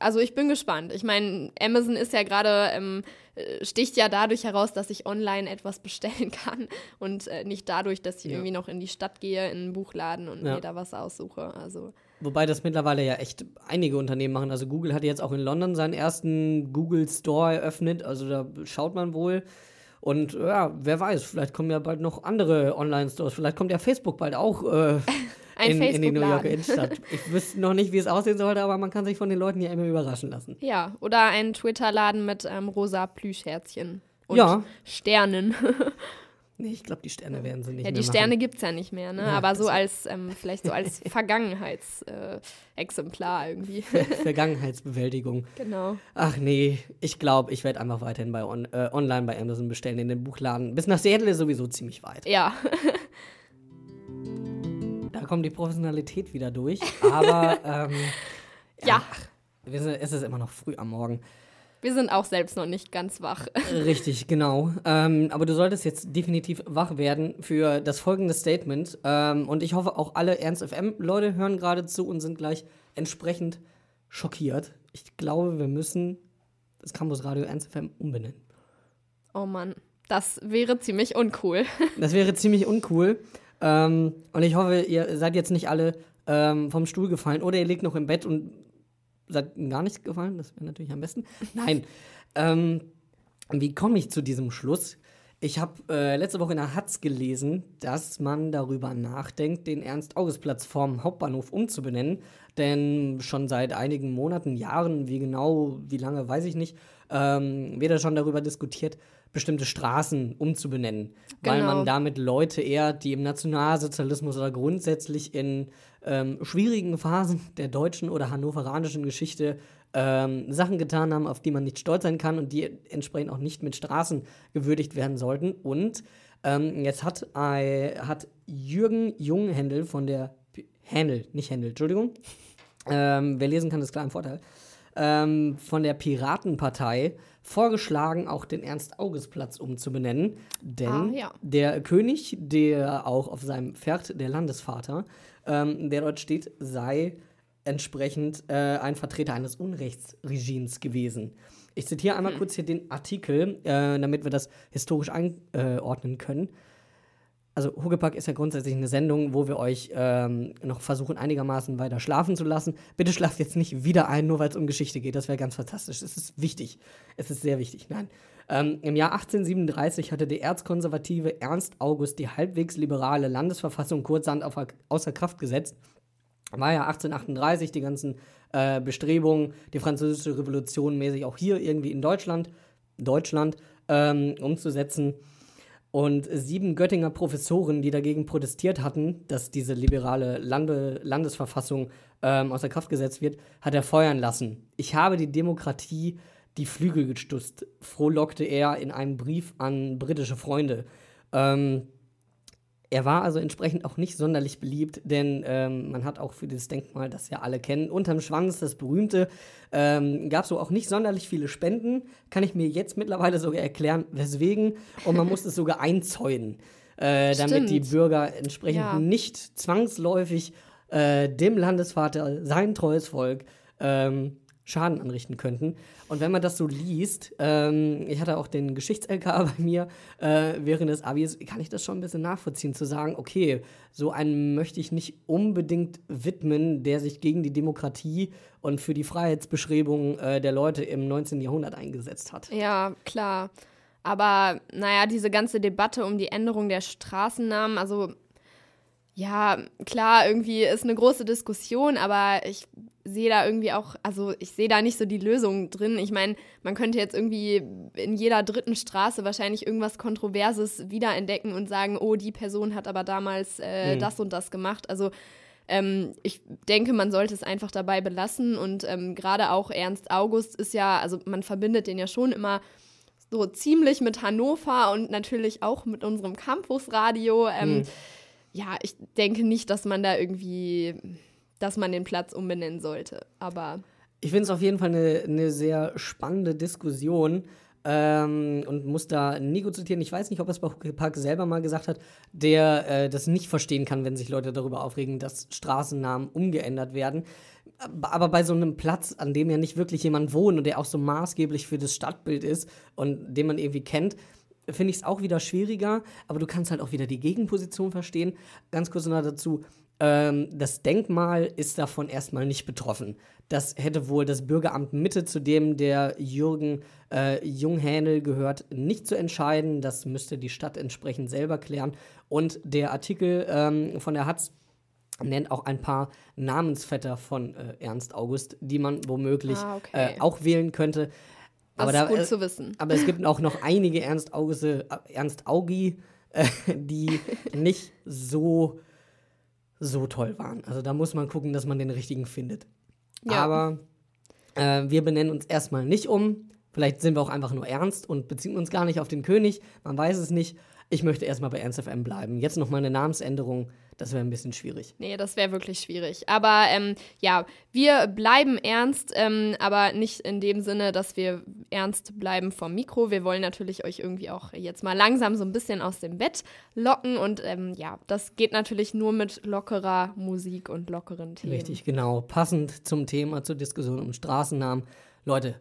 also ich bin gespannt. Ich meine, Amazon ist ja gerade, ähm, äh, sticht ja dadurch heraus, dass ich online etwas bestellen kann und äh, nicht dadurch, dass ich Ja. irgendwie noch in die Stadt gehe, in einen Buchladen und Ja. mir da was aussuche. Also Wobei das mittlerweile ja echt einige Unternehmen machen. Also Google hat jetzt auch in London seinen ersten Google Store eröffnet. Also da schaut man wohl. Und ja, wer weiß, vielleicht kommen ja bald noch andere Online-Stores. Vielleicht kommt ja Facebook bald auch äh, in, in die New Yorker. Innenstadt. Ich wüsste noch nicht, wie es aussehen sollte, aber man kann sich von den Leuten ja immer überraschen lassen. ja, oder ein Twitter-Laden mit ähm, rosa Plüschherzchen und Ja. Sternen. Nee, ich glaube, die Sterne werden sie nicht Ja, mehr die Sterne gibt es ja nicht mehr, ne? Ja, Aber so das- als, ähm, vielleicht so als Vergangenheitsexemplar äh, irgendwie. Vergangenheitsbewältigung. genau. Ach nee, ich glaube, ich werde einfach weiterhin bei on, äh, online bei Amazon bestellen, in den Buchladen. Bis nach Seattle ist sowieso ziemlich weit. Ja, kommt die Professionalität wieder durch. Aber ähm, ja. wir sind, es ist immer noch früh am Morgen. Wir sind auch selbst noch nicht ganz wach. Richtig, genau. Ähm, aber du solltest jetzt definitiv wach werden für das folgende Statement. Ähm, und ich hoffe, auch alle Ernst FM-Leute hören gerade zu und sind gleich entsprechend schockiert. Ich glaube, wir müssen das Campus Radio Ernst FM umbenennen. Oh Mann, das wäre ziemlich uncool. Das wäre ziemlich uncool. Ähm, und ich hoffe, ihr seid jetzt nicht alle ähm, vom Stuhl gefallen oder ihr liegt noch im Bett und seid gar nicht gefallen. Das wäre natürlich am besten. Nein. ähm, wie komme ich zu diesem Schluss? Ich habe äh, letzte Woche in der Hatz gelesen, dass man darüber nachdenkt, den Ernst-August-Platz vom Hauptbahnhof umzubenennen. Denn schon seit einigen Monaten, Jahren, wie genau, wie lange, weiß ich nicht, ähm, wird da schon darüber diskutiert, bestimmte Straßen umzubenennen. Weil Genau. man damit Leute eher, die im Nationalsozialismus oder grundsätzlich in ähm, schwierigen Phasen der deutschen oder hannoveranischen Geschichte ähm, Sachen getan haben, auf die man nicht stolz sein kann und die entsprechend auch nicht mit Straßen gewürdigt werden sollten. Und ähm, jetzt hat, äh, hat Jürgen Junghändel von der Händel, nicht Händel, Entschuldigung. Ähm, wer lesen kann, ist klar ein Vorteil. Ähm, von der Piratenpartei vorgeschlagen, auch den Ernst-August-Platz umzubenennen. Denn Ah, ja. der König, der auch auf seinem Pferd, der Landesvater, ähm, der dort steht, sei entsprechend äh, ein Vertreter eines Unrechtsregimes gewesen. Ich zitiere einmal kurz hier den Artikel, äh, damit wir das historisch einordnen können. Also Hugepack ist ja grundsätzlich eine Sendung, wo wir euch ähm, noch versuchen, einigermaßen weiter schlafen zu lassen. Bitte schlaft jetzt nicht wieder ein, nur weil es um Geschichte geht. Das wäre ganz fantastisch. Es ist wichtig. Es ist sehr wichtig. Nein. Ähm, Im Jahr 1837 hatte der erzkonservative Ernst August die halbwegs liberale Landesverfassung kurzerhand auf, außer Kraft gesetzt. War ja 1838 die ganzen äh, Bestrebungen, die französische Revolution mäßig auch hier irgendwie in Deutschland, Deutschland ähm, umzusetzen. Und sieben Göttinger Professoren, die dagegen protestiert hatten, dass diese liberale Lande Landesverfassung ähm, außer Kraft gesetzt wird, hat er feuern lassen. Ich habe die Demokratie die Flügel gestutzt, frohlockte er in einem Brief an britische Freunde. Ähm, er war also entsprechend auch nicht sonderlich beliebt, denn ähm, man hat auch für dieses Denkmal, das ja alle kennen, unterm Schwanz, das berühmte, ähm, gab es so auch nicht sonderlich viele Spenden. Kann ich mir jetzt mittlerweile sogar erklären, weswegen. Und man musste es sogar einzäunen, äh, damit die Bürger entsprechend ja. nicht zwangsläufig äh, dem Landesvater, sein treues Volk, ähm, Schaden anrichten könnten. Und wenn man das so liest, ähm, ich hatte auch den Geschichts-LK bei mir äh, während des Abis, kann ich das schon ein bisschen nachvollziehen, zu sagen, okay, so einen möchte ich nicht unbedingt widmen, der sich gegen die Demokratie und für die Freiheitsbeschreibung äh, der Leute im 19. Jahrhundert eingesetzt hat. Ja, klar. Aber naja, diese ganze Debatte um die Änderung der Straßennamen, also ja, klar, irgendwie ist eine große Diskussion, aber ich sehe da irgendwie auch, also ich sehe da nicht so die Lösung drin. Ich meine, man könnte jetzt irgendwie in jeder dritten Straße wahrscheinlich irgendwas Kontroverses wiederentdecken und sagen, oh, die Person hat aber damals äh, mhm. das und das gemacht. Also ähm, ich denke, man sollte es einfach dabei belassen und ähm, gerade auch Ernst August ist ja, also man verbindet den ja schon immer so ziemlich mit Hannover und natürlich auch mit unserem Campusradio. Ähm, mhm ja, ich denke nicht, dass man da irgendwie, dass man den Platz umbenennen sollte. Aber. Ich finde es auf jeden Fall eine, eine sehr spannende Diskussion. Ähm, und muss da Nico zitieren. Ich weiß nicht, ob es Park selber mal gesagt hat, der äh, das nicht verstehen kann, wenn sich Leute darüber aufregen, dass Straßennamen umgeändert werden. Aber bei so einem Platz, an dem ja nicht wirklich jemand wohnt und der auch so maßgeblich für das Stadtbild ist und den man irgendwie kennt, finde ich es auch wieder schwieriger, aber du kannst halt auch wieder die Gegenposition verstehen. Ganz kurz noch dazu. Ähm, das Denkmal ist davon erstmal nicht betroffen. Das hätte wohl das Bürgeramt Mitte, zu dem der Jürgen äh, Junghähnel gehört, nicht zu entscheiden. Das müsste die Stadt entsprechend selber klären. Und der Artikel ähm, von der Hatz nennt auch ein paar Namensvetter von äh, Ernst August, die man womöglich ah, okay. äh, auch wählen könnte. Das aber ist da, gut äh, zu wissen. Aber es gibt auch noch einige Ernst, Auge, Ernst Augi, äh, die nicht so, so toll waren. Also da muss man gucken, dass man den richtigen findet. Ja. Aber äh, wir benennen uns erstmal nicht um. Vielleicht sind wir auch einfach nur ernst und beziehen uns gar nicht auf den König. Man weiß es nicht. Ich möchte erstmal bei Ernst FM bleiben. Jetzt noch mal eine Namensänderung das wäre ein bisschen schwierig. Nee, das wäre wirklich schwierig. Aber ähm, ja, wir bleiben ernst, ähm, aber nicht in dem Sinne, dass wir ernst bleiben vom Mikro. Wir wollen natürlich euch irgendwie auch jetzt mal langsam so ein bisschen aus dem Bett locken. Und ähm, ja, das geht natürlich nur mit lockerer Musik und lockeren Themen. Richtig, genau. Passend zum Thema, zur Diskussion um Straßennamen. Leute,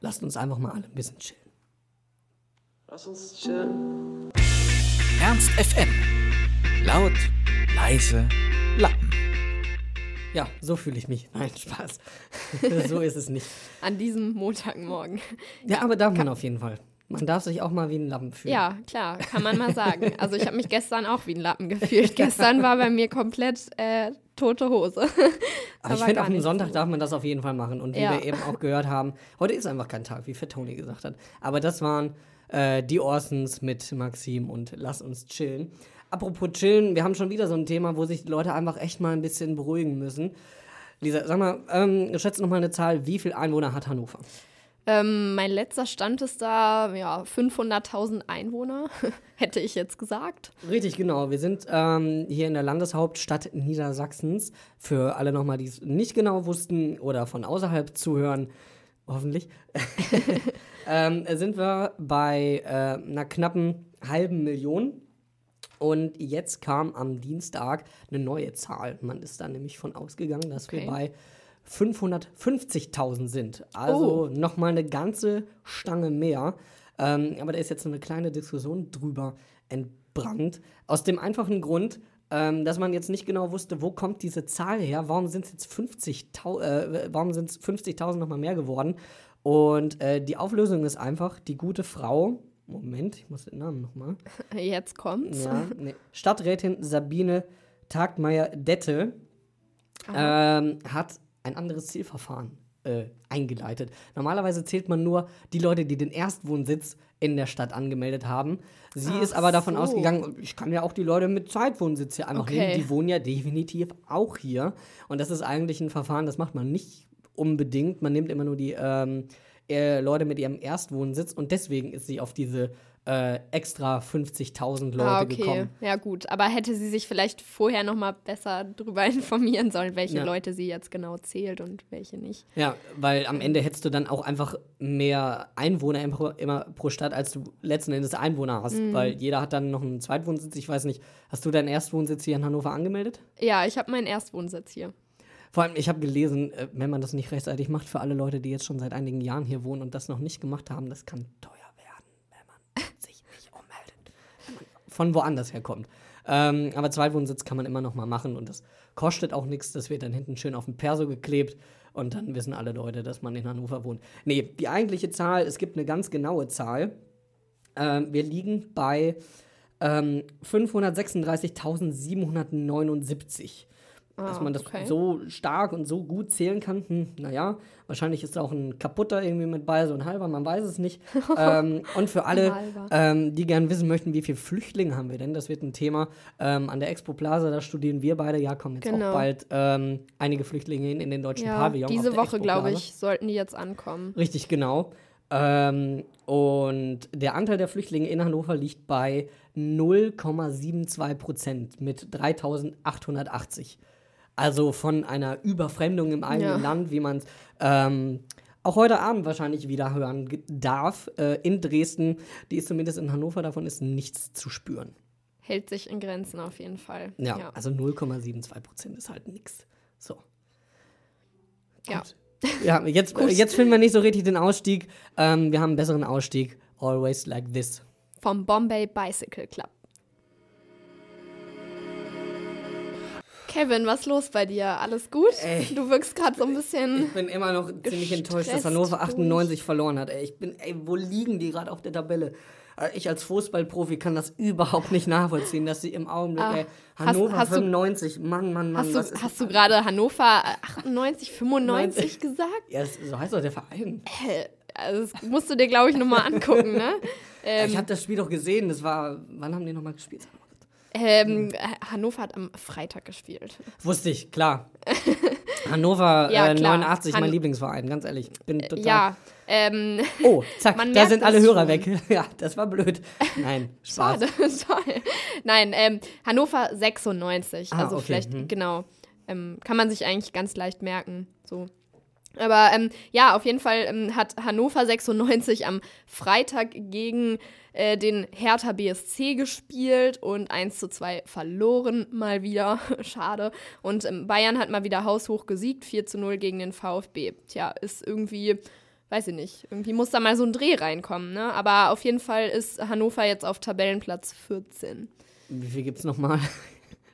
lasst uns einfach mal alle ein bisschen chillen. Lass uns chillen. Ernst FM. Laut leise Lappen. Ja, so fühle ich mich. Nein, Spaß. so ist es nicht. An diesem Montagmorgen. Ja, aber darf man auf jeden Fall. Man darf sich auch mal wie ein Lappen fühlen. Ja, klar, kann man mal sagen. Also ich habe mich gestern auch wie ein Lappen gefühlt. gestern war bei mir komplett äh, tote Hose. Aber ich finde, auf einem Sonntag so. darf man das auf jeden Fall machen. Und wie ja. wir eben auch gehört haben, heute ist einfach kein Tag, wie Fett Tony gesagt hat. Aber das waren äh, die Orsons mit Maxim und Lass uns chillen. Apropos chillen, wir haben schon wieder so ein Thema, wo sich die Leute einfach echt mal ein bisschen beruhigen müssen. Lisa, sag mal, ähm, schätze noch mal eine Zahl, wie viele Einwohner hat Hannover? Ähm, mein letzter Stand ist da, ja, 500.000 Einwohner, hätte ich jetzt gesagt. Richtig, genau. Wir sind ähm, hier in der Landeshauptstadt Niedersachsens. Für alle nochmal, die es nicht genau wussten oder von außerhalb zuhören, hoffentlich, ähm, sind wir bei äh, einer knappen halben Million und jetzt kam am Dienstag eine neue Zahl. Man ist da nämlich von ausgegangen, dass okay. wir bei 550.000 sind. Also oh. nochmal eine ganze Stange mehr. Ähm, aber da ist jetzt eine kleine Diskussion drüber entbrannt. Aus dem einfachen Grund, ähm, dass man jetzt nicht genau wusste, wo kommt diese Zahl her? Warum sind es jetzt 50.000 äh, warum sind es 50.000 nochmal mehr geworden? Und äh, die Auflösung ist einfach, die gute Frau, Moment, ich muss den Namen nochmal. Jetzt kommt's. Ja, nee. Stadträtin Sabine Tagmeier-Dette ähm, hat ein anderes Zielverfahren äh, eingeleitet. Normalerweise zählt man nur die Leute, die den Erstwohnsitz in der Stadt angemeldet haben. Sie Ach ist aber davon so. ausgegangen, ich kann ja auch die Leute mit Zweitwohnsitz hier einfach Okay. nehmen. Die wohnen ja definitiv auch hier. Und das ist eigentlich ein Verfahren, das macht man nicht unbedingt. Man nimmt immer nur die ähm, äh, Leute mit ihrem Erstwohnsitz und deswegen ist sie auf diese äh, extra 50.000 Leute ah, okay. gekommen. Ja, gut. Aber hätte sie sich vielleicht vorher noch mal besser darüber informieren sollen, welche Ja. Leute sie jetzt genau zählt und welche nicht. Ja, weil am Ende hättest du dann auch einfach mehr Einwohner immer pro Stadt, als du letzten Endes Einwohner hast. Mhm. Weil jeder hat dann noch einen Zweitwohnsitz. Ich weiß nicht, hast du deinen Erstwohnsitz hier in Hannover angemeldet? Ja, ich habe meinen Erstwohnsitz hier. Vor allem, ich habe gelesen, äh, wenn man das nicht rechtzeitig macht, für alle Leute, die jetzt schon seit einigen Jahren hier wohnen und das noch nicht gemacht haben, das kann teuer werden, wenn man sich nicht ummeldet. Wenn man von woanders herkommt. Ähm, aber Zweitwohnsitz kann man immer noch mal machen und das kostet auch nichts. Das wird dann hinten schön auf dem Perso geklebt und dann wissen alle Leute, dass man in Hannover wohnt. Nee, die eigentliche Zahl, es gibt eine ganz genaue Zahl. Ähm, wir liegen bei ähm, 536.779. Dass Ah, man das okay. so stark und so gut zählen kann, hm, naja, wahrscheinlich ist da auch ein kaputter irgendwie mit bei, so ein halber, man weiß es nicht. ähm, und für alle, ähm, die gerne wissen möchten, wie viele Flüchtlinge haben wir denn, das wird ein Thema ähm, an der Expo Plaza, da studieren wir beide, ja, kommen jetzt Genau. auch bald ähm, einige Flüchtlinge hin in den deutschen Ja, Pavillon. diese Woche, glaube ich, sollten die jetzt ankommen. Richtig, genau. Ähm, und der Anteil der Flüchtlinge in Hannover liegt bei 0,72 Prozent mit 3880. Also von einer Überfremdung im eigenen Ja. Land, wie man es ähm, auch heute Abend wahrscheinlich wieder hören darf, äh, in Dresden. Die ist zumindest in Hannover, davon ist nichts zu spüren. Hält sich in Grenzen auf jeden Fall. Ja, Ja. also 0,72 Prozent ist halt nichts. So. Ja. Gut. Ja, jetzt, jetzt finden wir nicht so richtig den Ausstieg. Ähm, wir haben einen besseren Ausstieg. Always like this. Vom Bombay Bicycle Club. Kevin, was ist los bei dir? Alles gut? Ey. Du wirkst gerade so ein bisschen. Ich bin immer noch ziemlich enttäuscht, dass Hannover durch. 98 verloren hat. Ey, ich bin, ey, wo liegen die gerade auf der Tabelle? Äh, Ich als Fußballprofi kann das überhaupt nicht nachvollziehen, dass sie im Augenblick, Ah, ey, hast- Hannover hast du- 95, Mann, Mann, Mann, Hast du, hast du gerade Hannover äh, 98, 95 gesagt? Ja, das, so heißt doch der Verein. Hä? Also das musst du dir, glaube ich, nochmal angucken, ne? Ähm, ich habe das Spiel doch gesehen, das war, wann haben die nochmal gespielt? Ähm, Hannover hat am Freitag gespielt. Wusste ich, klar. Hannover Ja, äh, klar. 89, mein Han- Lieblingsverein, ganz ehrlich. Bin total. Ja, ähm, Oh, zack, da sind alle Hörer schon. weg. Ja, das war blöd. Nein, Spaß. schade, toll. Nein, ähm, Hannover 96, Ah, also okay, vielleicht, hm. genau, ähm, kann man sich eigentlich ganz leicht merken, so. Aber ähm, ja, auf jeden Fall ähm, hat Hannover 96 am Freitag gegen äh, den Hertha BSC gespielt und 1 zu 2 verloren, mal wieder. Schade. Und ähm, Bayern hat mal wieder haushoch gesiegt, 4 zu 0 gegen den VfB. Tja, ist irgendwie, weiß ich nicht, irgendwie muss da mal so ein Dreh reinkommen, ne? Aber auf jeden Fall ist Hannover jetzt auf Tabellenplatz 14. Wie viel gibt's nochmal?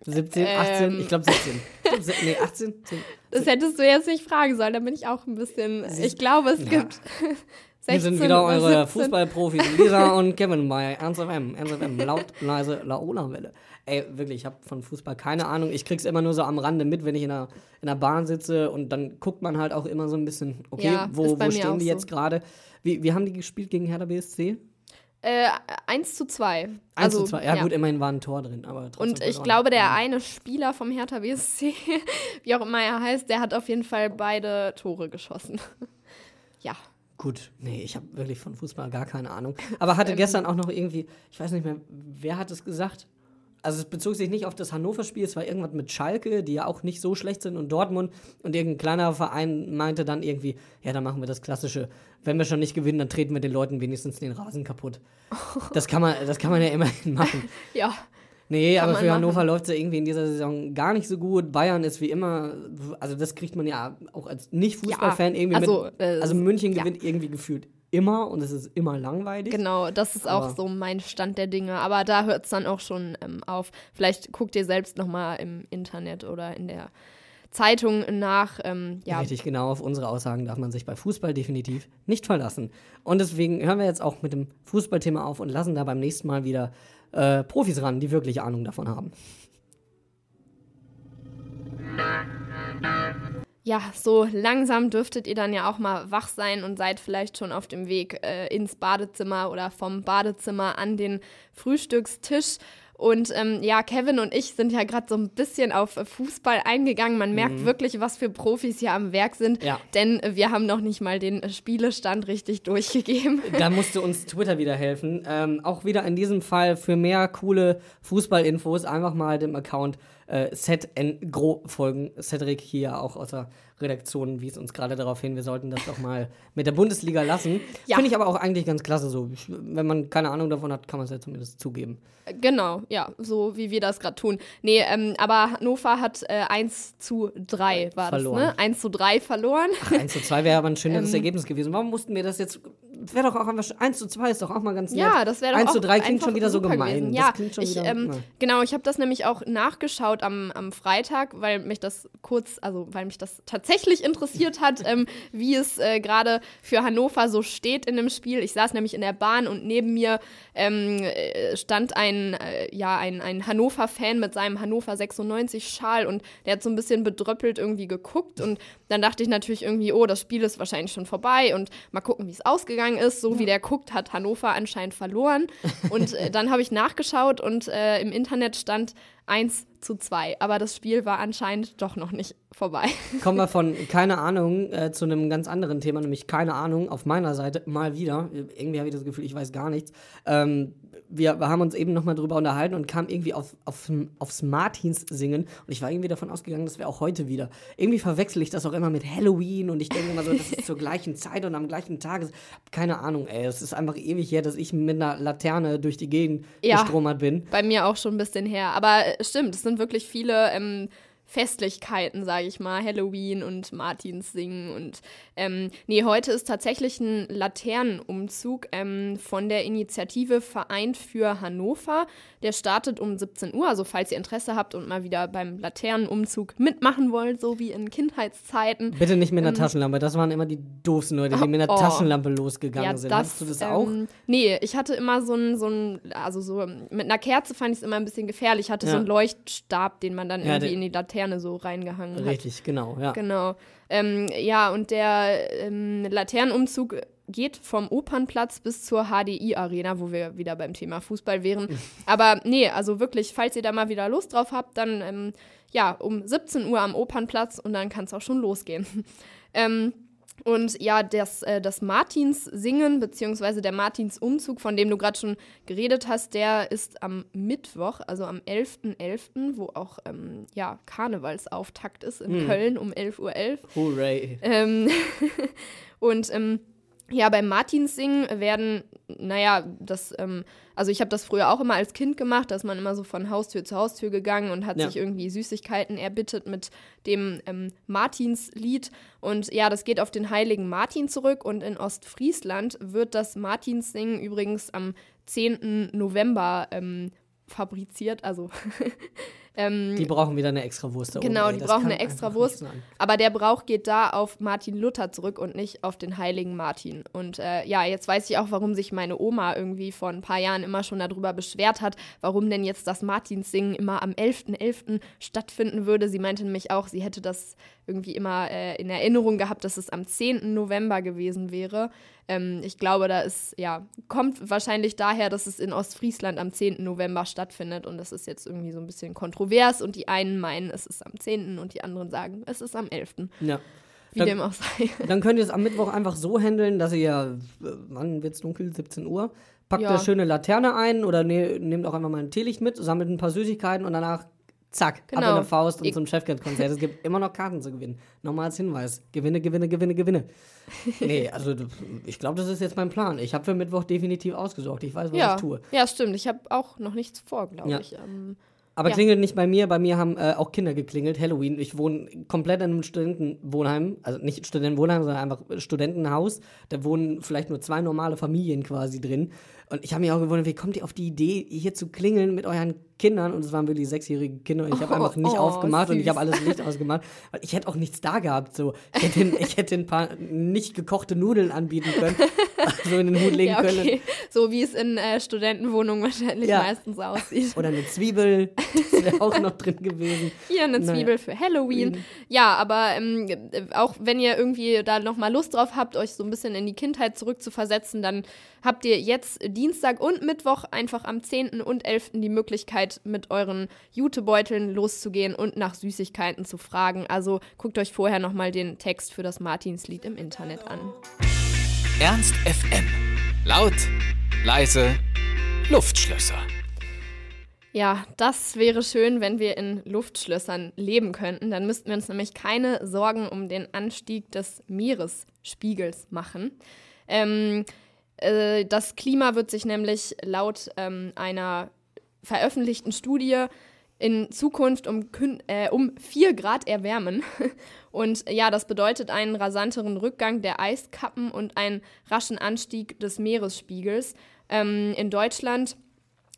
17, 18? Ähm. Ich glaube 17. Ich glaub, se- nee, 18? 10. Das hättest du jetzt nicht fragen sollen, da bin ich auch ein bisschen. Ich glaube, es Ja. gibt. 16 Wir sind wieder eure 17. Fußballprofis, Lisa und Kevin bei Ernst FM. Ernst FM, laut, leise, Laola-Welle. Ey, wirklich, ich habe von Fußball keine Ahnung. Ich krieg's immer nur so am Rande mit, wenn ich in der, in der Bahn sitze und dann guckt man halt auch immer so ein bisschen, okay, Ja, wo, wo stehen die so. jetzt gerade? Wie, wie haben die gespielt gegen Hertha BSC? Äh, 1 zu 2. 1 also, zu 2. Ja, gut, immerhin war ein Tor drin, aber trotzdem Und ich glaube, der eine Spieler vom Hertha BSC, wie auch immer er heißt, der hat auf jeden Fall beide Tore geschossen. ja. Gut, nee, ich habe wirklich von Fußball gar keine Ahnung. Aber hatte gestern auch noch irgendwie, ich weiß nicht mehr, wer hat es gesagt? Also es bezog sich nicht auf das Hannover-Spiel, es war irgendwas mit Schalke, die ja auch nicht so schlecht sind und Dortmund und irgendein kleiner Verein meinte dann irgendwie, ja, dann machen wir das Klassische. Wenn wir schon nicht gewinnen, dann treten wir den Leuten wenigstens den Rasen kaputt. Das kann man, das kann man ja immerhin machen. Ja. Nee, aber für. Hannover läuft es ja irgendwie in dieser Saison gar nicht so gut. Bayern ist wie immer, also das kriegt man ja auch als Nicht-Fußballfan Ja, irgendwie also, mit. äh, also München ja. gewinnt irgendwie gefühlt immer und es ist immer langweilig. Genau, das ist auch Aber- so mein Stand der Dinge. Aber da hört es dann auch schon ähm, auf. Vielleicht guckt ihr selbst nochmal im Internet oder in der Zeitung nach. Ähm, ja, Richtig, genau. Auf unsere Aussagen darf man sich bei Fußball definitiv nicht verlassen. Und deswegen hören wir jetzt auch mit dem Fußballthema auf und lassen da beim nächsten Mal wieder äh, Profis ran, die wirklich Ahnung davon haben. Ja, so langsam dürftet ihr dann ja auch mal wach sein und seid vielleicht schon auf dem Weg äh, ins Badezimmer oder vom Badezimmer an den Frühstückstisch. Und ähm, ja, Kevin und ich sind ja gerade so ein bisschen auf Fußball eingegangen. Man merkt mhm. wirklich, was für Profis hier am Werk sind, ja. denn wir haben noch nicht mal den Spielestand richtig durchgegeben. Da musste uns Twitter wieder helfen. Ähm, auch wieder in diesem Fall für mehr coole Fußballinfos einfach mal dem Account äh, Set Gro folgen. Cedric hier auch aus der Redaktion wies uns gerade darauf hin, wir sollten das doch mal mit der Bundesliga lassen. Ja. Finde ich aber auch eigentlich ganz klasse so. Wenn man keine Ahnung davon hat, kann man es ja zumindest zugeben. Genau, ja, so wie wir das gerade tun. Nee, ähm, aber Hannover hat äh, 1 zu 3 war verloren. das, ne? 1 zu 3 verloren. Ach, 1 zu 2 wäre aber ein schöneres ähm, Ergebnis gewesen. Warum mussten wir das jetzt wäre doch auch einfach 1 zu 2 ist doch auch mal ganz nett. Ja, das wäre doch 1 zu 3 klingt schon wieder so gemein. Ja, ich, wieder, ähm, genau, ich habe das nämlich auch nachgeschaut am, am Freitag, weil mich das kurz, also weil mich das tatsächlich interessiert hat, ähm, wie es äh, gerade für Hannover so steht in dem Spiel. Ich saß nämlich in der Bahn und neben mir ähm, äh, stand ein, äh, ja, ein, ein Hannover-Fan mit seinem Hannover 96-Schal und der hat so ein bisschen bedröppelt irgendwie geguckt und dann dachte ich natürlich irgendwie, oh, das Spiel ist wahrscheinlich schon vorbei und mal gucken, wie es ausgegangen ist. So wie der guckt, hat Hannover anscheinend verloren. Und äh, dann habe ich nachgeschaut und äh, im Internet stand 1 zu 2. Aber das Spiel war anscheinend doch noch nicht vorbei. Kommen wir von keine Ahnung äh, zu einem ganz anderen Thema, nämlich keine Ahnung auf meiner Seite mal wieder. Irgendwie habe ich das Gefühl, ich weiß gar nichts. Ähm, wir, wir, haben uns eben nochmal drüber unterhalten und kamen irgendwie auf, auf, aufs Martins singen. Und ich war irgendwie davon ausgegangen, dass wir auch heute wieder. Irgendwie verwechsel ich das auch immer mit Halloween und ich denke immer so, das ist zur gleichen Zeit und am gleichen Tag. Keine Ahnung, ey. Es ist einfach ewig her, dass ich mit einer Laterne durch die Gegend ja, gestromert bin. Bei mir auch schon ein bisschen her. Aber äh, stimmt, es sind wirklich viele. Ähm Festlichkeiten, sage ich mal, Halloween und Martins singen. Und ähm, nee, heute ist tatsächlich ein Laternenumzug ähm, von der Initiative Vereint für Hannover. Der startet um 17 Uhr. Also falls ihr Interesse habt und mal wieder beim Laternenumzug mitmachen wollt, so wie in Kindheitszeiten. Bitte nicht mit einer ähm, Taschenlampe. Das waren immer die doofsten Leute, die oh, mit einer oh. Taschenlampe losgegangen ja, sind. Das, Hattest du das auch? Ähm, nee, ich hatte immer so ein, so ein, also so mit einer Kerze fand ich es immer ein bisschen gefährlich. Ich hatte ja. so einen Leuchtstab, den man dann ja, irgendwie in die Laterne Laterne so reingehangen hat. Richtig, genau, ja. Genau. Ähm, ja, und der ähm, Laternenumzug geht vom Opernplatz bis zur HDI-Arena, wo wir wieder beim Thema Fußball wären. Aber nee, also wirklich, falls ihr da mal wieder Lust drauf habt, dann ähm, ja, um 17 Uhr am Opernplatz und dann kann es auch schon losgehen. ähm, und ja, das, äh, das Martins-Singen, beziehungsweise der Martins-Umzug, von dem du gerade schon geredet hast, der ist am Mittwoch, also am 11.11., .11., wo auch ähm, ja, Karnevalsauftakt ist in hm. Köln um 11.11 Uhr. .11. Hooray. Ähm, und ähm, ja, beim Martinssingen werden, naja, das, ähm, also ich habe das früher auch immer als Kind gemacht, dass man immer so von Haustür zu Haustür gegangen und hat ja. sich irgendwie Süßigkeiten erbittet mit dem ähm, Martinslied. Und ja, das geht auf den heiligen Martin zurück und in Ostfriesland wird das Martinssingen übrigens am 10. November ähm, fabriziert, also Ähm, die brauchen wieder eine extra Wurst. Genau, oben, die brauchen eine extra Wurst. Aber der Brauch geht da auf Martin Luther zurück und nicht auf den heiligen Martin. Und äh, ja, jetzt weiß ich auch, warum sich meine Oma irgendwie vor ein paar Jahren immer schon darüber beschwert hat, warum denn jetzt das Martinssingen immer am 11.11. .11. stattfinden würde. Sie meinte nämlich auch, sie hätte das irgendwie immer äh, in Erinnerung gehabt, dass es am 10. November gewesen wäre. Ähm, ich glaube, da ist, ja, kommt wahrscheinlich daher, dass es in Ostfriesland am 10. November stattfindet und das ist jetzt irgendwie so ein bisschen kontrovers und die einen meinen, es ist am 10. und die anderen sagen, es ist am 11. Ja. Wie dann, dem auch sei. Dann könnt ihr es am Mittwoch einfach so handeln, dass ihr, wann wird es dunkel? 17 Uhr. Packt ja. eine schöne Laterne ein oder ne, nehmt auch einfach mal ein Teelicht mit, sammelt ein paar Süßigkeiten und danach zack, genau. ab in der Faust und zum Chefcat-Konzert. es gibt immer noch Karten zu gewinnen. Nochmal als Hinweis. Gewinne, gewinne, gewinne, gewinne. nee, also ich glaube, das ist jetzt mein Plan. Ich habe für Mittwoch definitiv ausgesorgt. Ich weiß, was ja. ich tue. Ja, stimmt. Ich habe auch noch nichts vor, glaube ja. ich. Ähm, aber ja. klingelt nicht bei mir. Bei mir haben äh, auch Kinder geklingelt. Halloween. Ich wohne komplett in einem Studentenwohnheim. Also nicht Studentenwohnheim, sondern einfach Studentenhaus. Da wohnen vielleicht nur zwei normale Familien quasi drin. Und ich habe mich auch gewundert, wie kommt ihr auf die Idee, hier zu klingeln mit euren Kindern und es waren wirklich sechsjährige Kinder und ich habe Oh, einfach nicht oh, aufgemacht und ich süß. habe alles Licht ausgemacht, weil ich hätte auch nichts da gehabt. So. Ich, hätte, den- ich hätte ein paar nicht gekochte Nudeln anbieten können, so in den Hut legen Ja, können. okay. So wie es in äh, Studentenwohnungen wahrscheinlich Ja. meistens aussieht. Oder eine Zwiebel, das wäre auch noch drin gewesen. Hier eine Naja. Zwiebel für Halloween. Ja, aber ähm, äh, auch wenn ihr irgendwie da nochmal Lust drauf habt, euch so ein bisschen in die Kindheit zurückzuversetzen, dann habt ihr jetzt Dienstag und Mittwoch einfach am 10. und 11. die Möglichkeit, mit euren Jutebeuteln loszugehen und nach Süßigkeiten zu fragen. Also guckt euch vorher nochmal den Text für das Martinslied im Internet an. Ernst FM. Laut, leise, Luftschlösser. Ja, das wäre schön, wenn wir in Luftschlössern leben könnten. Dann müssten wir uns nämlich keine Sorgen um den Anstieg des Meeresspiegels machen. Ähm, äh, das Klima wird sich nämlich laut ähm, einer veröffentlichten Studie in Zukunft um, äh, um 4 Grad erwärmen. Und ja, das bedeutet einen rasanteren Rückgang der Eiskappen und einen raschen Anstieg des Meeresspiegels. Ähm, in Deutschland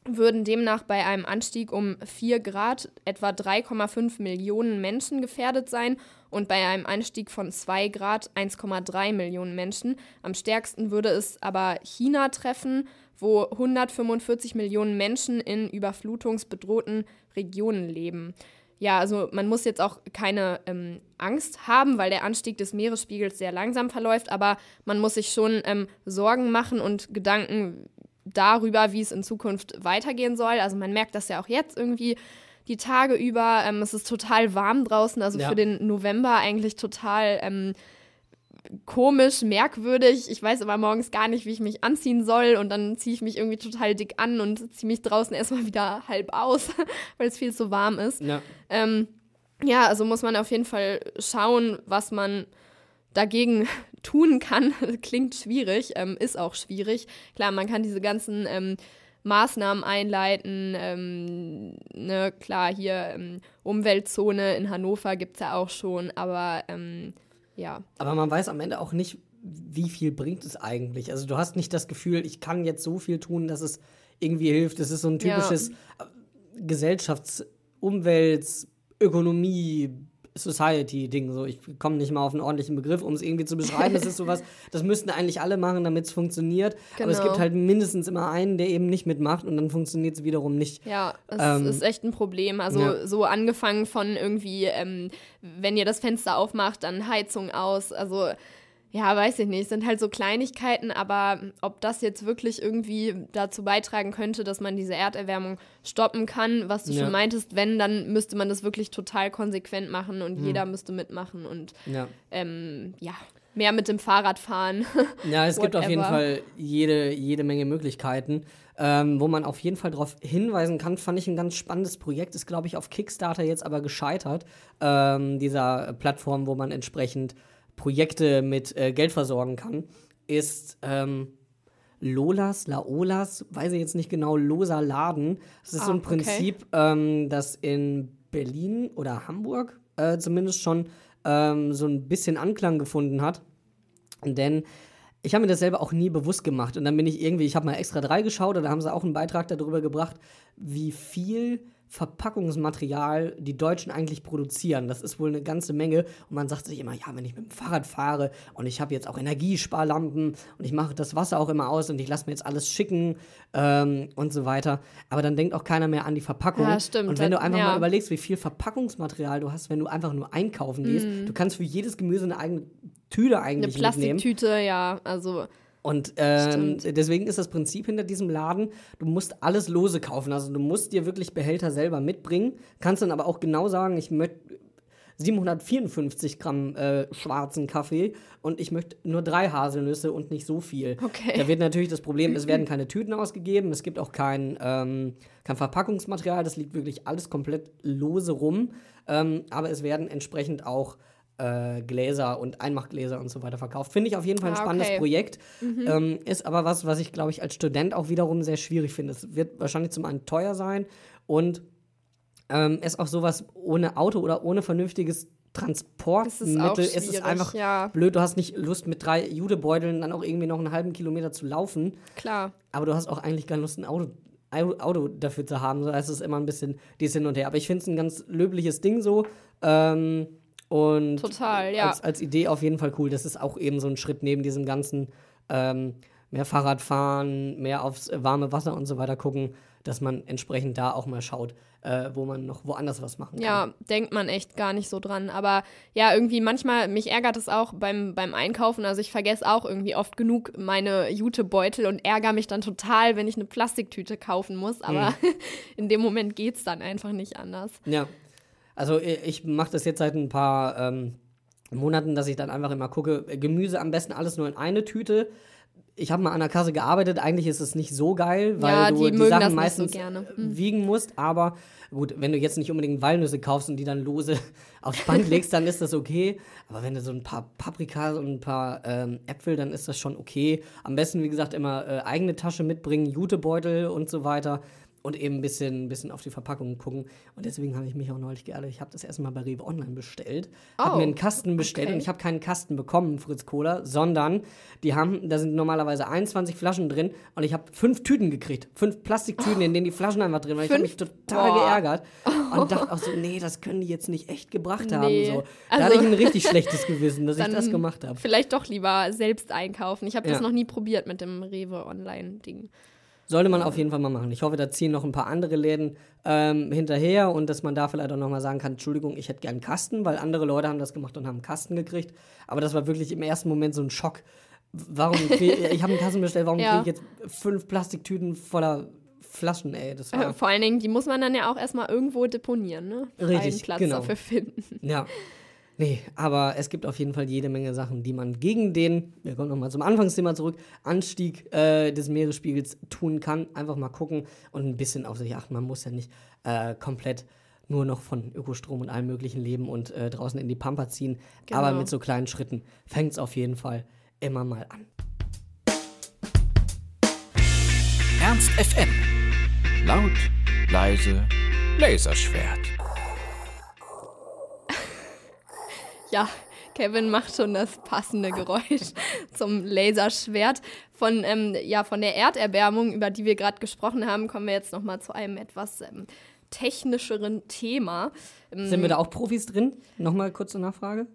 würden demnach bei einem Anstieg um 4 Grad etwa 3,5 Millionen Menschen gefährdet sein und bei einem Anstieg von 2 Grad 1,3 Millionen Menschen. Am stärksten würde es aber China treffen, wo 145 Millionen Menschen in überflutungsbedrohten Regionen leben. Ja, also man muss jetzt auch keine ähm, Angst haben, weil der Anstieg des Meeresspiegels sehr langsam verläuft, aber man muss sich schon ähm, Sorgen machen und Gedanken darüber, wie es in Zukunft weitergehen soll. Also man merkt das ja auch jetzt irgendwie die Tage über. Ähm, es ist total warm draußen, also Ja. für den November eigentlich total ähm, komisch, merkwürdig. Ich weiß aber morgens gar nicht, wie ich mich anziehen soll und dann ziehe ich mich irgendwie total dick an und ziehe mich draußen erstmal wieder halb aus, weil es viel zu warm ist. Ja. Ähm, ja, also muss man auf jeden Fall schauen, was man dagegen tun kann. Klingt schwierig, ähm, ist auch schwierig. Klar, man kann diese ganzen ähm, Maßnahmen einleiten. Ähm, ne, klar, hier ähm, Umweltzone in Hannover gibt es ja auch schon, aber ähm, ja. Aber man weiß am Ende auch nicht, wie viel bringt es eigentlich. Also du hast nicht das Gefühl, ich kann jetzt so viel tun, dass es irgendwie hilft. Es ist so ein Ja. typisches äh, Gesellschafts-, Umwelt-, Ökonomie-, Society-Ding. So, ich komme nicht mal auf einen ordentlichen Begriff, um es irgendwie zu beschreiben. Es ist sowas, das müssten eigentlich alle machen, damit es funktioniert. Aber es Genau. gibt halt mindestens immer einen, der eben nicht mitmacht und dann funktioniert es wiederum nicht. Ja, es Ähm, ist echt ein Problem. Also ja. so angefangen von irgendwie, ähm, wenn ihr das Fenster aufmacht, dann Heizung aus. Also ja, weiß ich nicht, sind halt so Kleinigkeiten, aber ob das jetzt wirklich irgendwie dazu beitragen könnte, dass man diese Erderwärmung stoppen kann, was du Ja. schon meintest, wenn, dann müsste man das wirklich total konsequent machen und Hm. jeder müsste mitmachen und Ja. ähm, ja, mehr mit dem Fahrrad fahren. Ja, es gibt auf jeden. Fall jede, jede Menge Möglichkeiten. Ähm, wo man auf jeden Fall darauf hinweisen kann, fand ich ein ganz spannendes Projekt. Ist, glaube ich, auf Kickstarter jetzt aber gescheitert. Ähm, dieser Plattform, wo man entsprechend Projekte mit äh, Geld versorgen kann, ist ähm, Lolas, Laolas, weiß ich jetzt nicht genau, Loser Laden. Das ist Ah, so ein okay. Prinzip, ähm, das in Berlin oder Hamburg äh, zumindest schon ähm, so ein bisschen Anklang gefunden hat. Denn ich habe mir das selber auch nie bewusst gemacht. Und dann bin ich irgendwie, ich habe mal extra drei geschaut und da haben sie auch einen Beitrag darüber gebracht, wie viel Verpackungsmaterial die Deutschen eigentlich produzieren. Das ist wohl eine ganze Menge. Und man sagt sich immer, ja, wenn ich mit dem Fahrrad fahre und ich habe jetzt auch Energiesparlampen und ich mache das Wasser auch immer aus und ich lasse mir jetzt alles schicken ähm, und so weiter. Aber dann denkt auch keiner mehr an die Verpackung. Ja, stimmt. Und wenn du einfach Ja. mal überlegst, wie viel Verpackungsmaterial du hast, wenn du einfach nur einkaufen gehst, du kannst für jedes Gemüse eine eigene Tüte Mhm. Eine eigentlich mitnehmen. Plastiktüte, ja, also Und ähm, deswegen ist das Prinzip hinter diesem Laden, du musst alles lose kaufen. Also du musst dir wirklich Behälter selber mitbringen, kannst dann aber auch genau sagen, ich möchte 754 Gramm äh, schwarzen Kaffee und ich möchte nur drei Haselnüsse und nicht so viel. Okay. Da wird natürlich das Problem, es werden keine Tüten ausgegeben, es gibt auch kein, ähm, kein Verpackungsmaterial, das liegt wirklich alles komplett lose rum. Ähm, aber es werden entsprechend auch äh, Gläser und Einmachgläser und so weiter verkauft. Finde ich auf jeden Fall ein Ah, spannendes okay. Projekt. Ähm, ist aber was, was ich, glaube ich, als Student auch wiederum sehr schwierig finde. Es wird wahrscheinlich zum einen teuer sein und ähm, ist auch sowas ohne Auto oder ohne vernünftiges Transportmittel. ist schwierig, einfach ja. blöd. Du hast nicht Lust, mit drei Judebeuteln dann auch irgendwie noch einen halben Kilometer zu laufen. klar. Aber du hast auch eigentlich keine Lust, ein Auto Auto dafür zu haben. So heißt es immer ein bisschen dies hin und her. Aber ich finde es ein ganz löbliches Ding so. Ähm, und Total, ja. als, als Idee auf jeden Fall cool. Das ist auch eben so ein Schritt neben diesem ganzen ähm, mehr Fahrrad fahren, mehr aufs warme Wasser und so weiter gucken, dass man entsprechend da auch mal schaut, äh, wo man noch woanders was machen kann. Ja, denkt man echt gar nicht so dran. Aber ja, irgendwie manchmal, mich ärgert es auch beim, beim Einkaufen. Also ich vergesse auch irgendwie oft genug meine Jutebeutel und ärgere mich dann total, wenn ich eine Plastiktüte kaufen muss. Aber Mhm. in dem Moment geht es dann einfach nicht anders. Ja. Also i- ich mache das jetzt seit ein paar ähm, Monaten, dass ich dann einfach immer gucke, äh, Gemüse am besten alles nur in eine Tüte. Ich habe mal an der Kasse gearbeitet, eigentlich ist es nicht so geil, weil Ja, du die Sachen meistens so gerne. äh, Mhm. wiegen musst, aber gut, wenn du jetzt nicht unbedingt Walnüsse kaufst und die dann lose aufs Band legst, dann ist das okay. Aber wenn du so ein paar Paprika und ein paar ähm, Äpfel, dann ist das schon okay. Am besten, wie gesagt, immer äh, eigene Tasche mitbringen, Jutebeutel und so weiter und eben ein bisschen, bisschen auf die Verpackung gucken. Und deswegen habe ich mich auch neulich geärgert. Ich habe das erstmal bei Rewe Online bestellt, habe Oh, mir einen Kasten bestellt okay. und ich habe keinen Kasten bekommen, Fritz Cola, sondern die haben, da sind normalerweise 21 Flaschen drin und ich habe fünf Tüten gekriegt. Fünf Plastiktüten, in denen die Flaschen einfach drin waren. Ich habe mich total Boah. geärgert und dachte auch so, nee, das können die jetzt nicht echt gebracht haben. Nee. So. Da Also- hatte ich ein richtig schlechtes Gewissen, dass ich das gemacht habe. Vielleicht doch lieber selbst einkaufen. Ich habe das Ja. noch nie probiert mit dem Rewe Online-Ding. Sollte man auf jeden Fall mal machen. Ich hoffe, da ziehen noch ein paar andere Läden ähm, hinterher und dass man da vielleicht auch nochmal sagen kann, Entschuldigung, ich hätte gern einen Kasten, weil andere Leute haben das gemacht und haben einen Kasten gekriegt. Aber das war wirklich im ersten Moment so ein Schock. Warum krieg, ich habe einen Kasten bestellt, warum Ja. kriege ich jetzt fünf Plastiktüten voller Flaschen, ey? Das Äh, war, Vor allen Dingen, die muss man dann ja auch erstmal irgendwo deponieren, ne? Richtig, Platz genau. dafür finden. ja. Nee, aber es gibt auf jeden Fall jede Menge Sachen, die man gegen den, wir kommen nochmal zum Anfangsthema zurück, Anstieg äh, des Meeresspiegels tun kann. Einfach mal gucken und ein bisschen auf sich achten. Man muss ja nicht äh, komplett nur noch von Ökostrom und allem möglichen leben und äh, draußen in die Pampa ziehen. Aber Genau. mit so kleinen Schritten fängt es auf jeden Fall immer mal an. Ernst FM. Laut, leise, Laserschwert. Ja, Kevin macht schon das passende Geräusch zum Laserschwert. Von, ähm, ja, von der Erderwärmung, über die wir gerade gesprochen haben, kommen wir jetzt noch mal zu einem etwas ähm, technischeren Thema. Ähm, Sind wir da auch Profis drin? Nochmal kurze Nachfrage.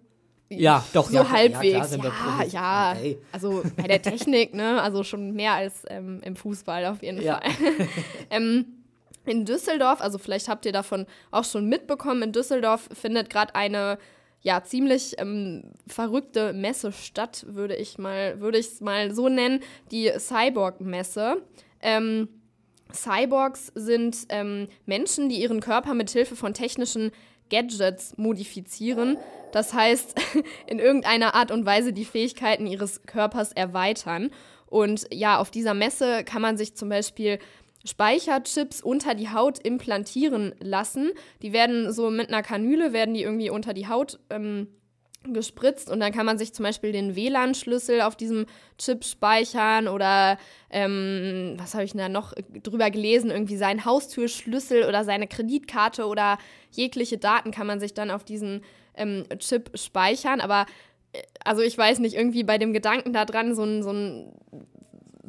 Ja, doch, so ja, halbwegs. klar sind wir Ja, Profis. ja. Ey. Also bei der Technik, ne? Also schon mehr als ähm, im Fußball auf jeden Ja. Fall. ähm, in Düsseldorf, also vielleicht habt ihr davon auch schon mitbekommen, in Düsseldorf findet gerade eine ja ziemlich ähm, verrückte Messe statt, würde ich mal, würde ich es mal so nennen, die Cyborg-Messe. Ähm, Cyborgs sind ähm, Menschen, die ihren Körper mit Hilfe von technischen Gadgets modifizieren. Das heißt, in irgendeiner Art und Weise die Fähigkeiten ihres Körpers erweitern. Und ja, auf dieser Messe kann man sich zum Beispiel Speicherchips unter die Haut implantieren lassen. Die werden so mit einer Kanüle, werden die irgendwie unter die Haut ähm, gespritzt und dann kann man sich zum Beispiel den WLAN-Schlüssel auf diesem Chip speichern oder ähm, was habe ich da noch drüber gelesen, irgendwie seinen Haustürschlüssel oder seine Kreditkarte oder jegliche Daten kann man sich dann auf diesen ähm, Chip speichern. Aber äh, also ich weiß nicht, irgendwie bei dem Gedanken daran, so ein, so ein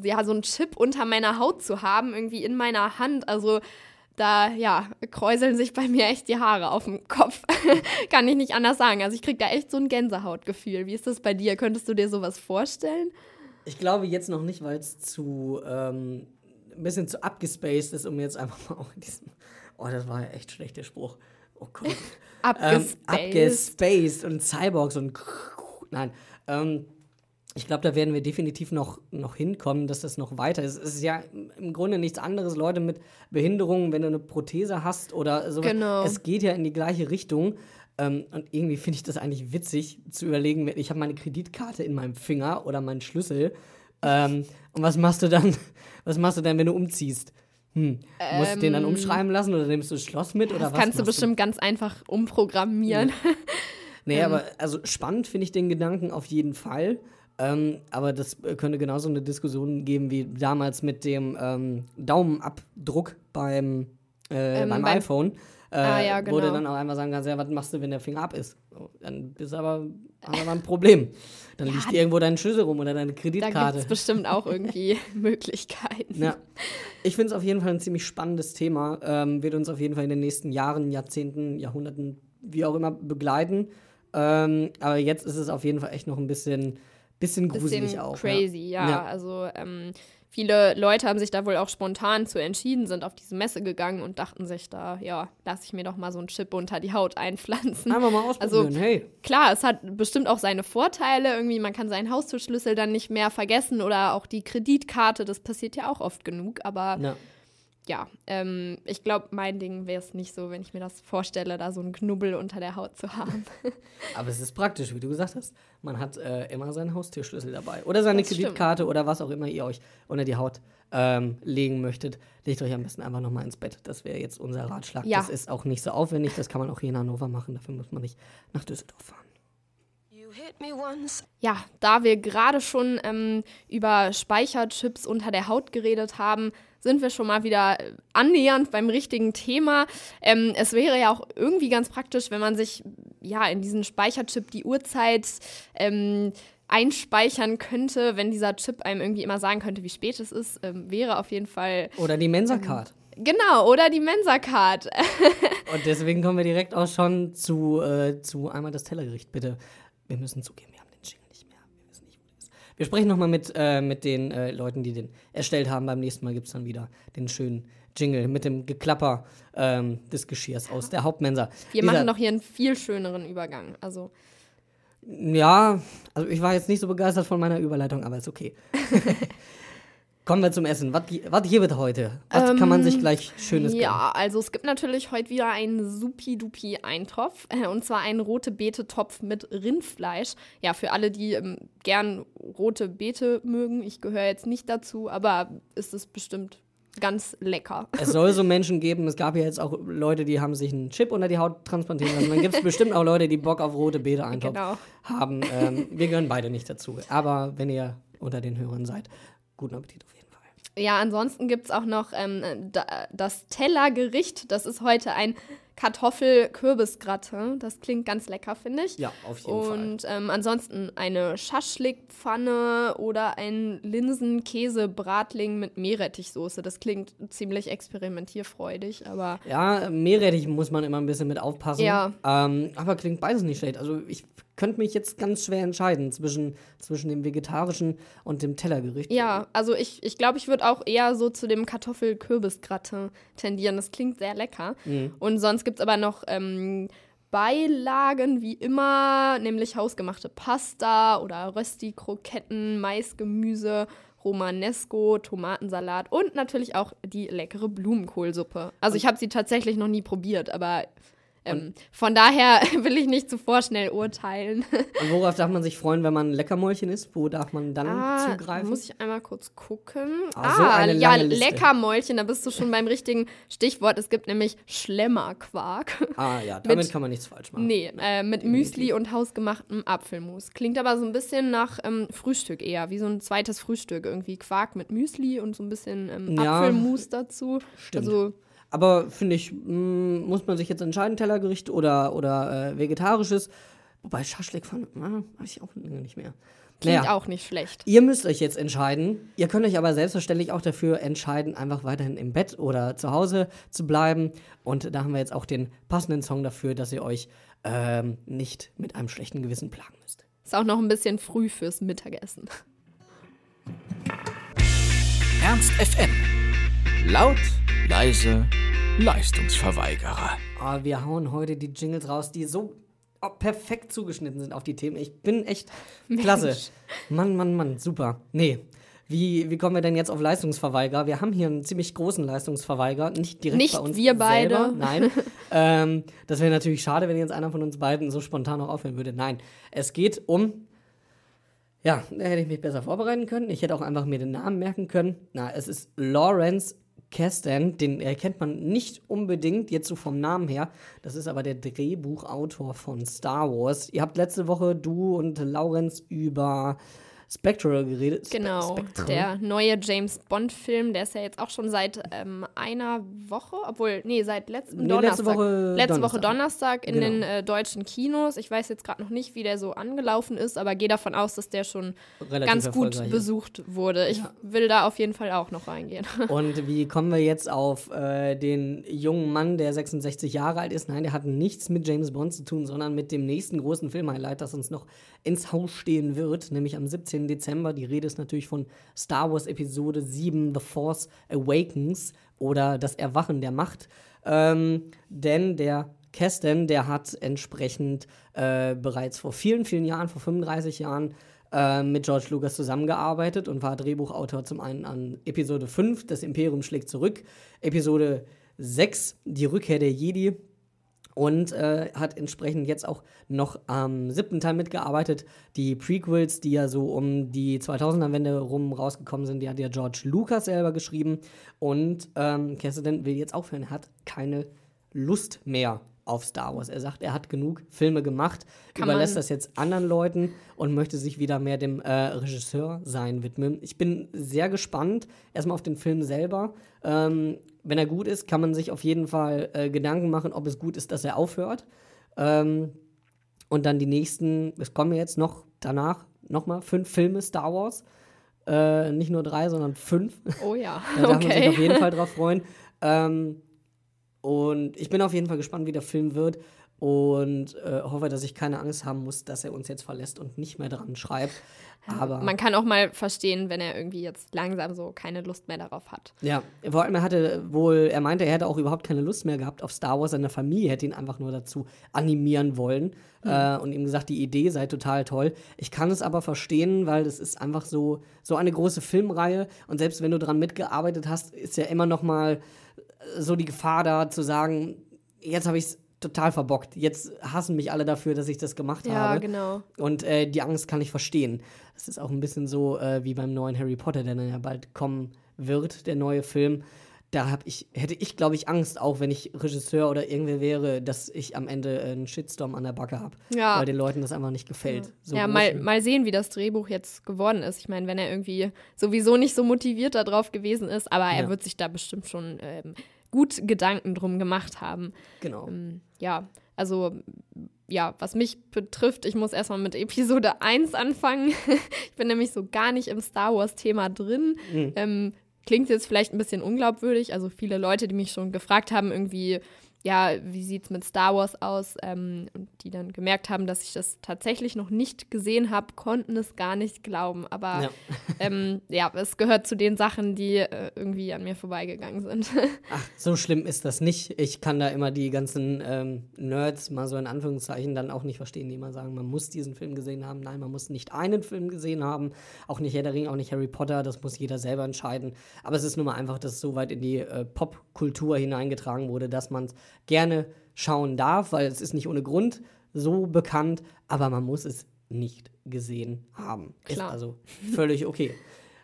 ja, so ein Chip unter meiner Haut zu haben, irgendwie in meiner Hand. Also da, ja, kräuseln sich bei mir echt die Haare auf dem Kopf. Kann ich nicht anders sagen. Also ich krieg da echt so ein Gänsehautgefühl. Wie ist das bei dir? Könntest du dir sowas vorstellen? Ich glaube jetzt noch nicht, weil es zu ähm, ein bisschen zu abgespaced ist, um jetzt einfach mal auch in diesem. Oh, das war ja echt schlecht, der Spruch. Oh Gott. ähm, Abgespaced. abgespaced und Cyborgs und. Nein. Ähm, ich glaube, da werden wir definitiv noch, noch hinkommen, dass das noch weiter ist. Es ist ja im Grunde nichts anderes, Leute mit Behinderungen, wenn du eine Prothese hast oder so. Genau. Es geht ja in die gleiche Richtung. Ähm, und irgendwie finde ich das eigentlich witzig zu überlegen, ich habe meine Kreditkarte in meinem Finger oder meinen Schlüssel. Ähm, und was machst du dann? Was machst du dann, wenn du umziehst? Hm. Musst du den dann umschreiben lassen oder nimmst du das Schloss mit? oder Ähm, Das was kannst du bestimmt ganz einfach umprogrammieren. Nee, Ähm. aber also spannend finde ich den Gedanken auf jeden Fall. Ähm, aber das äh, könnte genauso eine Diskussion geben wie damals mit dem ähm, Daumenabdruck beim, äh, Ähm, beim, beim- iPhone. Äh, Ah, ja, genau. dann auch einmal sagen kannst, ja, was machst du, wenn der Finger ab ist? So, dann bist aber haben wir mal ein Problem. Dann liegt irgendwo dein Schlüssel rum oder deine Da Kreditkarte. gibt es bestimmt auch irgendwie Möglichkeiten. Ja. Ich finde es auf jeden Fall ein ziemlich spannendes Thema. Ähm, wird uns auf jeden Fall in den nächsten Jahren, Jahrzehnten, Jahrhunderten, wie auch immer, begleiten. Ähm, aber jetzt ist es auf jeden Fall echt noch ein bisschen, bisschen gruselig bisschen auch. crazy, ja. Ja. Also ähm, viele Leute haben sich da wohl auch spontan zu entschieden, sind auf diese Messe gegangen und dachten sich da, ja, lass ich mir doch mal so einen Chip unter die Haut einpflanzen. Einfach mal ausprobieren. Also, hey. Klar, es hat bestimmt auch seine Vorteile. Irgendwie, man kann seinen Haustürschlüssel dann nicht mehr vergessen oder auch die Kreditkarte, das passiert ja auch oft genug. Aber Ja. Ja, ähm, ich glaube, mein Ding wäre es nicht so, wenn ich mir das vorstelle, da so einen Knubbel unter der Haut zu haben. Aber es ist praktisch, wie du gesagt hast. Man hat äh, immer seinen Haustürschlüssel dabei. Oder seine Das stimmt. Kreditkarte oder was auch immer ihr euch unter die Haut ähm, legen möchtet. Legt euch am besten einfach nochmal ins Bett. Das wäre jetzt unser Ratschlag. Ja. Das ist auch nicht so aufwendig. Das kann man auch hier in Hannover machen. Dafür muss man nicht nach Düsseldorf fahren. You hit me once. Ja, da wir gerade schon ähm, über Speicherchips unter der Haut geredet haben, sind wir schon mal wieder äh, annähernd beim richtigen Thema. Ähm, es wäre ja auch irgendwie ganz praktisch, wenn man sich ja in diesen Speicherchip die Uhrzeit ähm, einspeichern könnte, wenn dieser Chip einem irgendwie immer sagen könnte, wie spät es ist, ähm, wäre auf jeden Fall Oder die Mensa-Card. genau oder die Mensa-Card. Und deswegen kommen wir direkt auch schon zu, äh, zu einmal das Tellergericht, bitte. Wir müssen zugeben, wir haben den Jingle nicht mehr. Wir wissen nicht, wo der ist. Wir sprechen nochmal mit, äh, mit den äh, Leuten, die den erstellt haben. Beim nächsten Mal gibt es dann wieder den schönen Jingle mit dem Geklapper ähm, des Geschirrs aus der Hauptmensa. Wir Dieser- machen noch hier einen viel schöneren Übergang. Also Ja, also ich war jetzt nicht so begeistert von meiner Überleitung, aber ist okay. Kommen wir zum Essen. Was, was gibt es heute? Was kann man sich gleich Schönes gönnen? Ähm, Ja, also es gibt natürlich heute wieder einen supi-dupi-Eintopf. äh, Und zwar einen rote Beete-Topf mit Rindfleisch. Ja, für alle, die ähm, gern rote Beete mögen. Ich gehöre jetzt nicht dazu, aber ist es bestimmt ganz lecker. Es soll so Menschen geben, es gab ja jetzt auch Leute, die haben sich einen Chip unter die Haut transplantieren lassen. Dann gibt es bestimmt auch Leute, die Bock auf rote Beete eintopf Genau. haben. Ähm, wir gehören beide nicht dazu. Aber wenn ihr unter den Hörern seid, guten Appetit auf jeden Fall. Ja, ansonsten gibt es auch noch ähm, da, das Tellergericht. Das ist heute ein Kartoffel-Kürbisgratin. Das klingt ganz lecker, finde ich. Ja, auf jeden Fall. Und ähm, ansonsten eine Schaschlikpfanne oder ein Linsen-Käse-Bratling mit Meerrettichsoße. Das klingt ziemlich experimentierfreudig, aber Ja, Meerrettich muss man immer ein bisschen mit aufpassen. Ja. Ähm, aber klingt beides nicht schlecht. Also ich könnte mich jetzt ganz schwer entscheiden zwischen, zwischen dem vegetarischen und dem Tellergericht. ja, also ich ich, glaube, ich würde auch eher so zu dem Kartoffel-Kürbisgratin tendieren. Das klingt sehr lecker. Und sonst gibt es aber noch ähm, Beilagen wie immer, nämlich hausgemachte Pasta oder Rösti-Kroketten, Maisgemüse, Romanesco, Tomatensalat und natürlich auch die leckere Blumenkohlsuppe. Also ich habe sie tatsächlich noch nie probiert, aber ähm, von daher will ich nicht zu vorschnell urteilen. Und worauf darf man sich freuen, wenn man ein Leckermäulchen isst? Wo darf man dann Ah, zugreifen? muss ich einmal kurz gucken. Ah, so Ah, ja, Liste. Leckermäulchen, da bist du schon beim richtigen Stichwort. Es gibt nämlich Schlemmerquark. ah ja, damit mit- kann man nichts falsch machen. Nee, äh, mit Müsli und hausgemachtem Apfelmus. Klingt aber so ein bisschen nach ähm, Frühstück eher, wie so ein zweites Frühstück. Irgendwie Quark mit Müsli und so ein bisschen ähm, Ja, Apfelmus dazu. stimmt. Also, Aber finde ich, mh, muss man sich jetzt entscheiden, Tellergericht oder, oder äh, vegetarisches. Wobei Schaschlik von, ah, habe ich auch nicht mehr. klingt Naja. auch nicht schlecht. Ihr müsst euch jetzt entscheiden. Ihr könnt euch aber selbstverständlich auch dafür entscheiden, einfach weiterhin im Bett oder zu Hause zu bleiben. Und da haben wir jetzt auch den passenden Song dafür, dass ihr euch ähm, nicht mit einem schlechten Gewissen plagen müsst. Ist auch noch ein bisschen früh fürs Mittagessen. Ernst FM. Laut, leise, Leistungsverweigerer. Ah, wir hauen heute die Jingles raus, die so oh, perfekt zugeschnitten sind auf die Themen. Ich bin echt klasse. Mann, Mann, Mann, super. Nee. Wie, wie kommen wir denn jetzt auf Leistungsverweigerer? Wir haben hier einen ziemlich großen Leistungsverweigerer, nicht direkt Nicht bei uns wir beide. Selber. Nein. ähm, das wäre natürlich schade, wenn jetzt einer von uns beiden so spontan noch aufhören würde. Nein, es geht um. Ja, da hätte ich mich besser vorbereiten können. Ich hätte auch einfach mir den Namen merken können. Na, es ist Lawrence Kasdan. Den erkennt man nicht unbedingt jetzt so vom Namen her. Das ist aber der Drehbuchautor von Star Wars. Ihr habt letzte Woche, du und Lawrence, über Spectral geredet. Spe Genau, Spectral. der neue James Bond-Film, der ist ja jetzt auch schon seit ähm, einer Woche, obwohl, nee, seit letzten Nee, Donnerstag. letzte Woche Letzte Donnerstag. Woche Donnerstag in Genau. den äh, deutschen Kinos. Ich weiß jetzt gerade noch nicht, wie der so angelaufen ist, aber gehe davon aus, dass der schon Relativ ganz gut besucht wurde. Ich Ja. will da auf jeden Fall auch noch reingehen. Und wie kommen wir jetzt auf äh, den jungen Mann, der 66 Jahre alt ist? Nein, der hat nichts mit James Bond zu tun, sondern mit dem nächsten großen Filmhighlight, das uns noch ins Haus stehen wird, nämlich am 17. Dezember. Die Rede ist natürlich von Star Wars Episode 7, The Force Awakens oder Das Erwachen der Macht. Ähm, denn der Kesten, der hat entsprechend äh, bereits vor vielen, vielen Jahren, vor 35 Jahren, äh, mit George Lucas zusammengearbeitet und war Drehbuchautor zum einen an Episode 5, Das Imperium schlägt zurück, Episode 6, Die Rückkehr der Jedi und äh, hat entsprechend jetzt auch noch am siebten Teil mitgearbeitet. Die Prequels, die ja so um die 2000er-Wende rum rausgekommen sind, die hat ja George Lucas selber geschrieben. Und ähm, Cassidy will jetzt aufhören. Er hat keine Lust mehr auf Star Wars. Er sagt, er hat genug Filme gemacht, Kann überlässt das jetzt anderen Leuten und möchte sich wieder mehr dem äh, Regisseur sein widmen. Ich bin sehr gespannt, erstmal auf den Film selber. Ähm, wenn er gut ist, kann man sich auf jeden Fall äh, Gedanken machen, ob es gut ist, dass er aufhört. Ähm, und dann die nächsten, es kommen jetzt noch danach nochmal fünf Filme Star Wars. Äh, nicht nur drei, sondern fünf. Oh ja, Da darf man sich auf okay. jeden Fall drauf freuen. Ähm, und ich bin auf jeden Fall gespannt, wie der Film wird. Und äh, hoffe, dass ich keine Angst haben muss, dass er uns jetzt verlässt und nicht mehr dran schreibt. Aber Man kann auch mal verstehen, wenn er irgendwie jetzt langsam so keine Lust mehr darauf hat. ja, vor allem er hatte wohl, er meinte, er hätte auch überhaupt keine Lust mehr gehabt auf Star Wars. Seine Familie hätte ihn einfach nur dazu animieren wollen äh, und ihm gesagt, die Idee sei total toll. Ich kann es aber verstehen, weil das ist einfach so, so eine große Filmreihe und selbst wenn du dran mitgearbeitet hast, ist ja immer noch mal so die Gefahr da zu sagen, jetzt habe ich es total verbockt. Jetzt hassen mich alle dafür, dass ich das gemacht Ja, habe. genau. Und äh, die Angst kann ich verstehen. Das ist auch ein bisschen so äh, wie beim neuen Harry Potter, der dann ja bald kommen wird, der neue Film. Da hab ich, hätte ich, glaube ich, Angst, auch wenn ich Regisseur oder irgendwer wäre, dass ich am Ende einen Shitstorm an der Backe habe. Ja. Weil den Leuten das einfach nicht gefällt. So ja, mal, mal sehen, wie das Drehbuch jetzt geworden ist. Ich meine, wenn er irgendwie sowieso nicht so motiviert darauf gewesen ist, aber er Ja. wird sich da bestimmt schon ähm, gut Gedanken drum gemacht haben. Genau. Ähm, ja, also ja, was mich betrifft, ich muss erstmal mit Episode 1 anfangen. ich bin nämlich so gar nicht im Star Wars-Thema drin. Mhm. Ähm, klingt jetzt vielleicht ein bisschen unglaubwürdig. Also viele Leute, die mich schon gefragt haben, irgendwie, ja, wie sieht's mit Star Wars aus? Ähm, und die dann gemerkt haben, dass ich das tatsächlich noch nicht gesehen habe, konnten es gar nicht glauben. Aber Ja. ähm, ja, es gehört zu den Sachen, die äh, irgendwie an mir vorbeigegangen sind. Ach, so schlimm ist das nicht. Ich kann da immer die ganzen ähm, Nerds, mal so in Anführungszeichen, dann auch nicht verstehen, die immer sagen, man muss diesen Film gesehen haben. Nein, man muss nicht einen Film gesehen haben. Auch nicht Herr der Ring, auch nicht Harry Potter. Das muss jeder selber entscheiden. Aber es ist nun mal einfach, dass es so weit in die äh, Popkultur hineingetragen wurde, dass man es gerne schauen darf, weil es ist nicht ohne Grund so bekannt, aber man muss es nicht gesehen haben. Klar. Ist also völlig okay.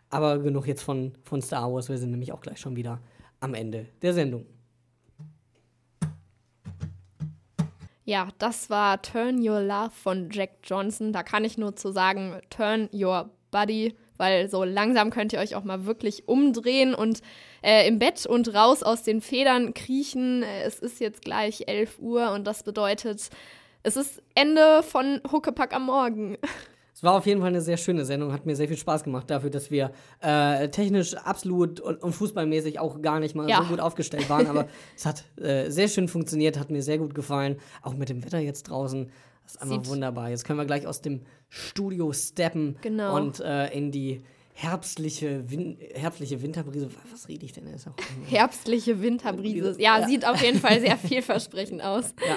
Aber genug jetzt von, von Star Wars. Wir sind nämlich auch gleich schon wieder am Ende der Sendung. Ja, das war Turn Your Love von Jack Johnson. Da kann ich nur zu sagen, Turn Your Body, weil so langsam könnt ihr euch auch mal wirklich umdrehen und äh, im Bett und raus aus den Federn kriechen. Äh, Es ist jetzt gleich 11 Uhr und das bedeutet, es ist Ende von Huckepack am Morgen. Es war auf jeden Fall eine sehr schöne Sendung, hat mir sehr viel Spaß gemacht dafür, dass wir äh, technisch absolut und, und fußballmäßig auch gar nicht mal Ja. so gut aufgestellt waren, aber es hat äh, sehr schön funktioniert, hat mir sehr gut gefallen. Auch mit dem Wetter jetzt draußen, das ist einfach Sieht- wunderbar. Jetzt können wir gleich aus dem Studio steppen Genau. und äh, in die herbstliche, Win herbstliche Winterbrise. Was rede ich denn? Ist auch Herbstliche Winterbrise. Ja, Ja. sieht auf jeden Fall sehr vielversprechend aus. Ja.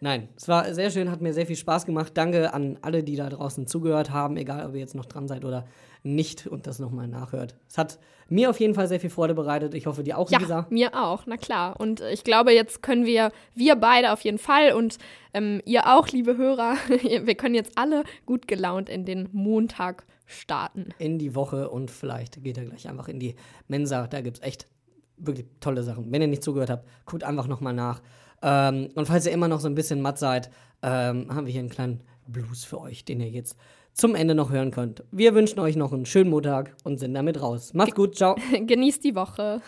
Nein, es war sehr schön, hat mir sehr viel Spaß gemacht. Danke an alle, die da draußen zugehört haben, egal ob ihr jetzt noch dran seid oder nicht und das nochmal nachhört. Es hat mir auf jeden Fall sehr viel Freude bereitet. Ich hoffe, dir auch, Ja, Lisa. mir auch, na klar. Und äh, ich glaube, jetzt können wir, wir beide auf jeden Fall und ähm, ihr auch, liebe Hörer, wir können jetzt alle gut gelaunt in den Montag starten. In die Woche und vielleicht geht er gleich einfach in die Mensa. Da gibt es echt wirklich tolle Sachen. Wenn ihr nicht zugehört habt, guckt einfach nochmal nach. Ähm, und falls ihr immer noch so ein bisschen matt seid, ähm, haben wir hier einen kleinen Blues für euch, den ihr jetzt zum Ende noch hören könnt. Wir wünschen euch noch einen schönen Montag und sind damit raus. Macht's gut, ciao. Genießt die Woche.